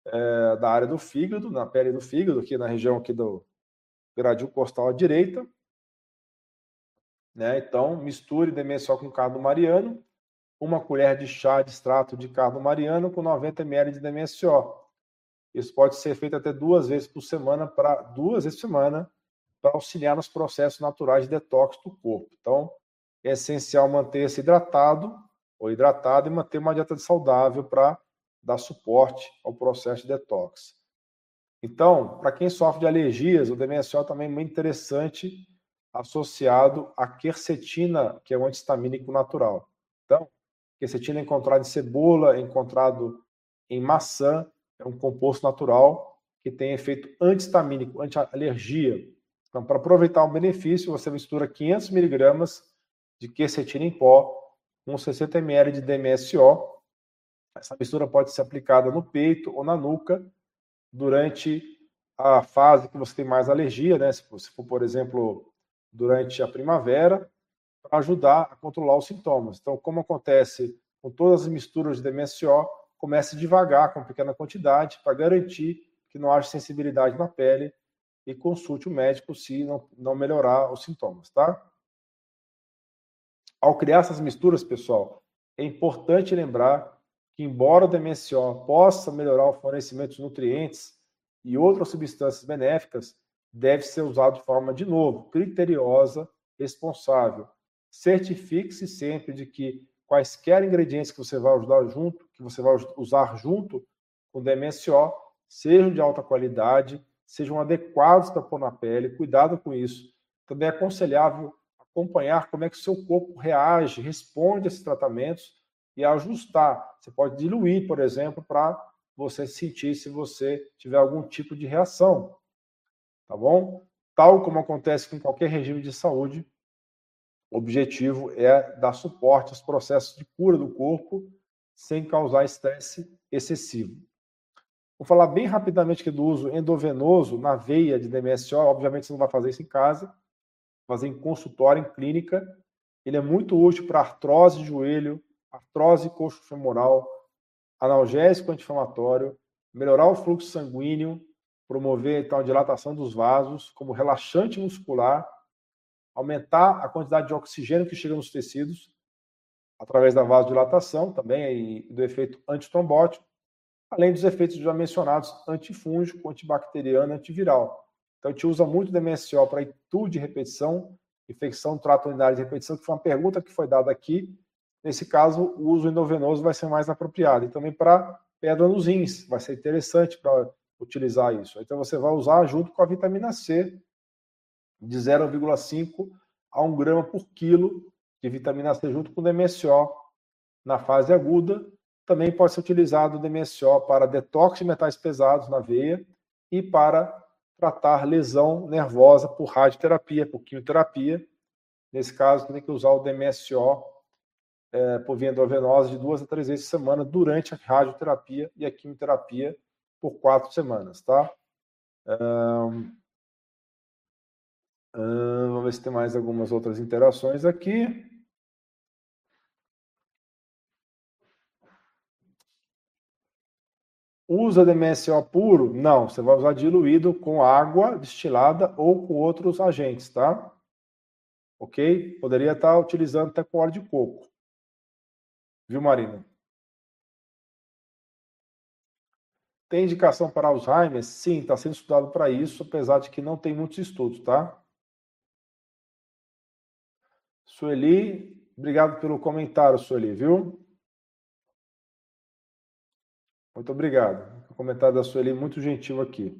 A: é, da área do fígado, na pele do fígado, aqui na região aqui do gradil costal à direita. Né? Então, misture demensol com cardo mariano, uma colher de chá de extrato de cardo mariano com 90 ml de DMSO. Isso pode ser feito até duas vezes por semana, para duas vezes por semana, para auxiliar nos processos naturais de detox do corpo. Então, é essencial manter-se hidratado ou hidratado e manter uma dieta saudável para dar suporte ao processo de detox. Então, para quem sofre de alergias, o DMSO também é muito interessante associado à quercetina, que é um antihistamínico natural. Então, quercetina é encontrado em cebola, é encontrado em maçã, é um composto natural que tem efeito antihistamínico, anti-alergia. Então, para aproveitar o benefício, você mistura 500 miligramas de quercetina em pó com 60 ml de DMSO. Essa mistura pode ser aplicada no peito ou na nuca durante a fase que você tem mais alergia, né? Se for, por exemplo, durante a primavera, para ajudar a controlar os sintomas. Então, como acontece com todas as misturas de DMSO, comece devagar, com pequena quantidade, para garantir que não haja sensibilidade na pele e consulte o médico se não, não melhorar os sintomas, tá? Ao criar essas misturas, pessoal, é importante lembrar que, embora o DMSO possa melhorar o fornecimento de nutrientes e outras substâncias benéficas, deve ser usado de forma, de novo, criteriosa, responsável. Certifique-se sempre de que quaisquer ingredientes que você vai usar junto, que você vai usar junto com o DMSO, sejam de alta qualidade, sejam adequados para pôr na pele. Cuidado com isso. Também é aconselhável acompanhar como é que o seu corpo reage, responde a esses tratamentos e ajustar. Você pode diluir, por exemplo, para você sentir se você tiver algum tipo de reação tá bom? Tal como acontece com qualquer regime de saúde, o objetivo é dar suporte aos processos de cura do corpo sem causar estresse excessivo. Vou falar bem rapidamente aqui do uso endovenoso na veia de DMSO. Obviamente, você não vai fazer isso em casa, fazer em consultório, em clínica. Ele é muito útil para artrose de joelho, artrose coxo-femoral, analgésico anti-inflamatório, melhorar o fluxo sanguíneo, promover então a dilatação dos vasos como relaxante muscular, aumentar a quantidade de oxigênio que chega nos tecidos através da vasodilatação também e do efeito antitrombótico, além dos efeitos já mencionados antifúngico, antibacteriano, antiviral. Então a gente usa muito DMSO para etudo de repetição, infecção trato urinário de repetição, que foi uma pergunta que foi dada aqui. Nesse caso, o uso endovenoso vai ser mais apropriado. E também para pedra nos rins, vai ser interessante para utilizar isso. Então você vai usar junto com a vitamina C de 0,5 a 1 grama por quilo de vitamina C junto com o DMSO na fase aguda. Também pode ser utilizado o DMSO para detox de metais pesados na veia e para tratar lesão nervosa por radioterapia, por quimioterapia. Nesse caso, tem que usar o DMSO é, por via endovenosa de duas a três vezes por semana durante a radioterapia e a quimioterapia por quatro semanas, tá? Um, um, vamos ver se tem mais algumas outras interações aqui. Usa DMSO puro? Não, você vai usar diluído com água destilada ou com outros agentes, tá? Ok? Poderia estar utilizando até com óleo de coco. Viu, Marina? Tem indicação para Alzheimer? Sim, está sendo estudado para isso, apesar de que não tem muitos estudos, tá? Sueli, obrigado pelo comentário, Sueli, viu? Muito obrigado. O comentário da Sueli muito gentil aqui.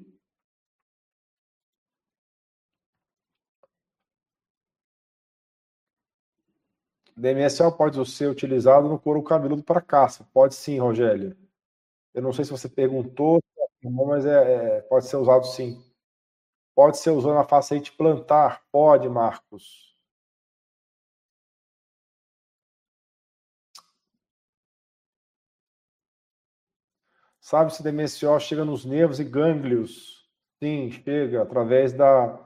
A: DMSO pode ser utilizado no couro cabeludo para caça. Pode sim, Rogério. Eu não sei se você perguntou, mas é, é, pode ser usado sim. Pode ser usado na facete plantar? Pode, Marcos. Sabe se DMSO chega nos nervos e gânglios? Sim, chega através da,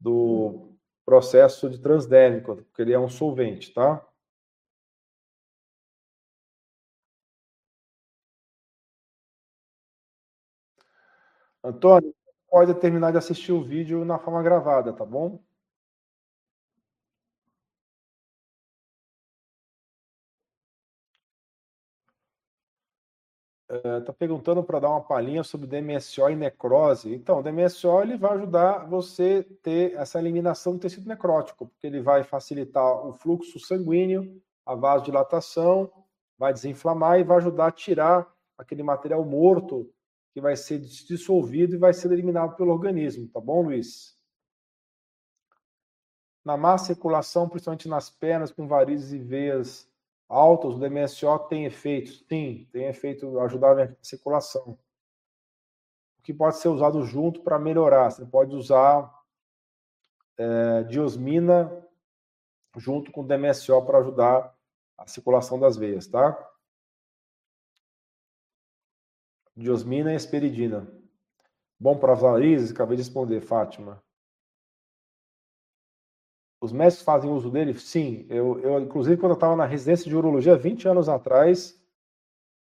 A: do processo de transdérmico, porque ele é um solvente, tá? Antônio, pode terminar de assistir o vídeo na forma gravada, tá bom? Está uh, perguntando para dar uma palhinha sobre DMSO e necrose. Então, o DMSO ele vai ajudar você ter essa eliminação do tecido necrótico, porque ele vai facilitar o fluxo sanguíneo, a vasodilatação, vai desinflamar e vai ajudar a tirar aquele material morto que vai ser dissolvido e vai ser eliminado pelo organismo, tá bom, Luiz? Na má circulação, principalmente nas pernas, com varizes e veias altas, o DMSO tem efeito? Sim, tem efeito ajudar a circulação. O que pode ser usado junto para melhorar? Você pode usar é, diosmina junto com DMSO para ajudar a circulação das veias, tá? Diosmina e esperidina. Bom para varizes? Acabei de responder, Fátima. Os médicos fazem uso dele? Sim. Eu, eu inclusive, quando eu estava na residência de urologia, 20 anos atrás,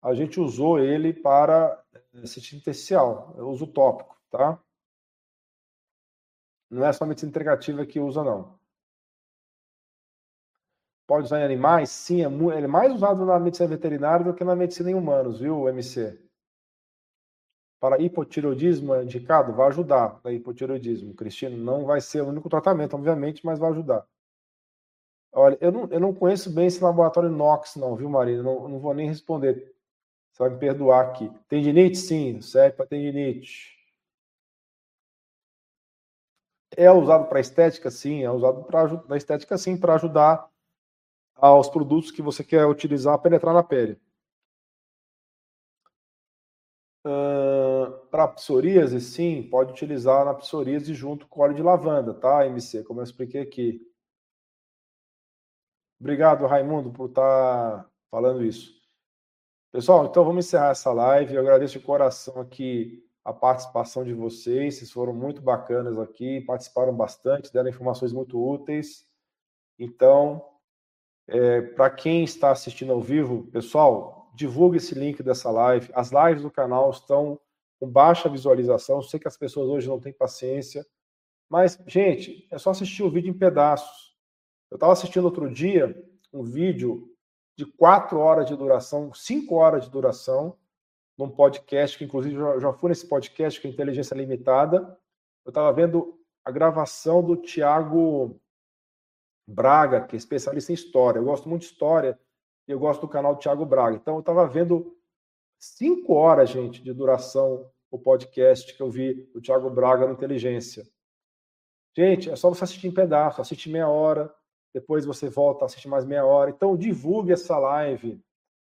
A: a gente usou ele para assistente intersticial. Eu uso tópico, tá? Não é só medicina integrativa que usa, não. Pode usar em animais? Sim, é, é mais usado na medicina veterinária do que na medicina em humanos, viu, MC? Para hipotireoidismo é indicado? Vai ajudar para hipotireoidismo. Cristino, não vai ser o único tratamento, obviamente, mas vai ajudar. Olha, eu não, eu não conheço bem esse laboratório Nox, não, viu, Marina? Não, não vou nem responder. Você vai me perdoar aqui. Tendinite? Sim, serve para tendinite. É usado para estética? Sim, é usado para estética, sim, para ajudar aos produtos que você quer utilizar a penetrar na pele. Uh, para psoríase, sim, pode utilizar na psoríase junto com óleo de lavanda, tá, MC? Como eu expliquei aqui. Obrigado, Raimundo, por estar tá falando isso. Pessoal, então vamos encerrar essa live. Eu agradeço de coração aqui a participação de vocês. Vocês foram muito bacanas aqui, participaram bastante, deram informações muito úteis. Então, é, para quem está assistindo ao vivo, pessoal, divulgue esse link dessa live. As lives do canal estão com baixa visualização. Sei que as pessoas hoje não têm paciência. Mas, gente, é só assistir o vídeo em pedaços. Eu estava assistindo outro dia um vídeo de quatro horas de duração, cinco horas de duração, num podcast, que inclusive eu já fui nesse podcast, que é Inteligência Limitada. Eu estava vendo a gravação do Tiago Braga, que é especialista em história. Eu gosto muito de história e eu gosto do canal do Thiago Braga. Então, eu estava vendo cinco horas, gente, de duração o podcast que eu vi do Thiago Braga no Inteligência. Gente, é só você assistir em pedaço, assiste meia hora, depois você volta, assiste mais meia hora. Então, divulgue essa live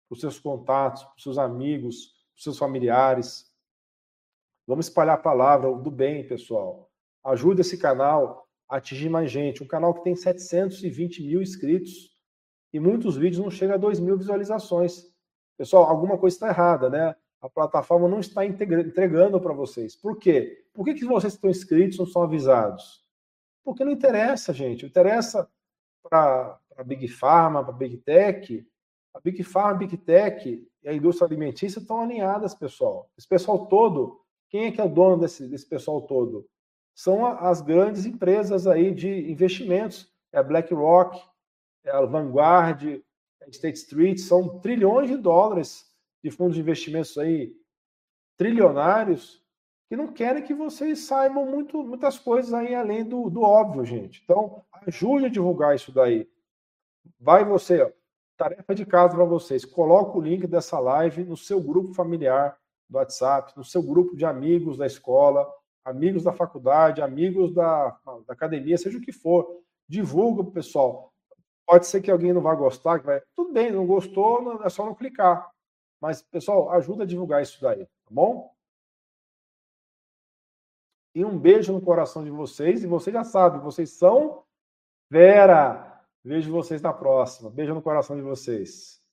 A: para os seus contatos, para os seus amigos, para os seus familiares. Vamos espalhar a palavra do bem, pessoal. Ajude esse canal a atingir mais gente. Um canal que tem 720 mil inscritos e muitos vídeos não chegam a 2 mil visualizações. Pessoal, alguma coisa está errada, né? A plataforma não está entregando para vocês. Por quê? Por que, que vocês estão inscritos não são avisados? Porque não interessa, gente. Interessa para a Big Pharma, para a Big Tech. A Big Pharma, a Big Tech e a indústria alimentícia estão alinhadas, pessoal. Esse pessoal todo, quem é que é o dono desse, desse pessoal todo? São as grandes empresas aí de investimentos. É a BlackRock, é a Vanguard, a State Street, são trilhões de dólares de fundos de investimentos aí, trilionários, que não querem que vocês saibam muito, muitas coisas aí além do, do óbvio, gente. Então, ajude a divulgar isso daí. Vai você, ó, tarefa de casa para vocês. Coloca o link dessa live no seu grupo familiar do WhatsApp, no seu grupo de amigos da escola, amigos da faculdade, amigos da, da academia, seja o que for. Divulga para o pessoal. Pode ser que alguém não vá gostar, que vai. Tudo bem, não gostou, é só não clicar. Mas, pessoal, ajuda a divulgar isso daí, tá bom? E um beijo no coração de vocês. E vocês já sabem, vocês são Vera. Vejo vocês na próxima. Beijo no coração de vocês.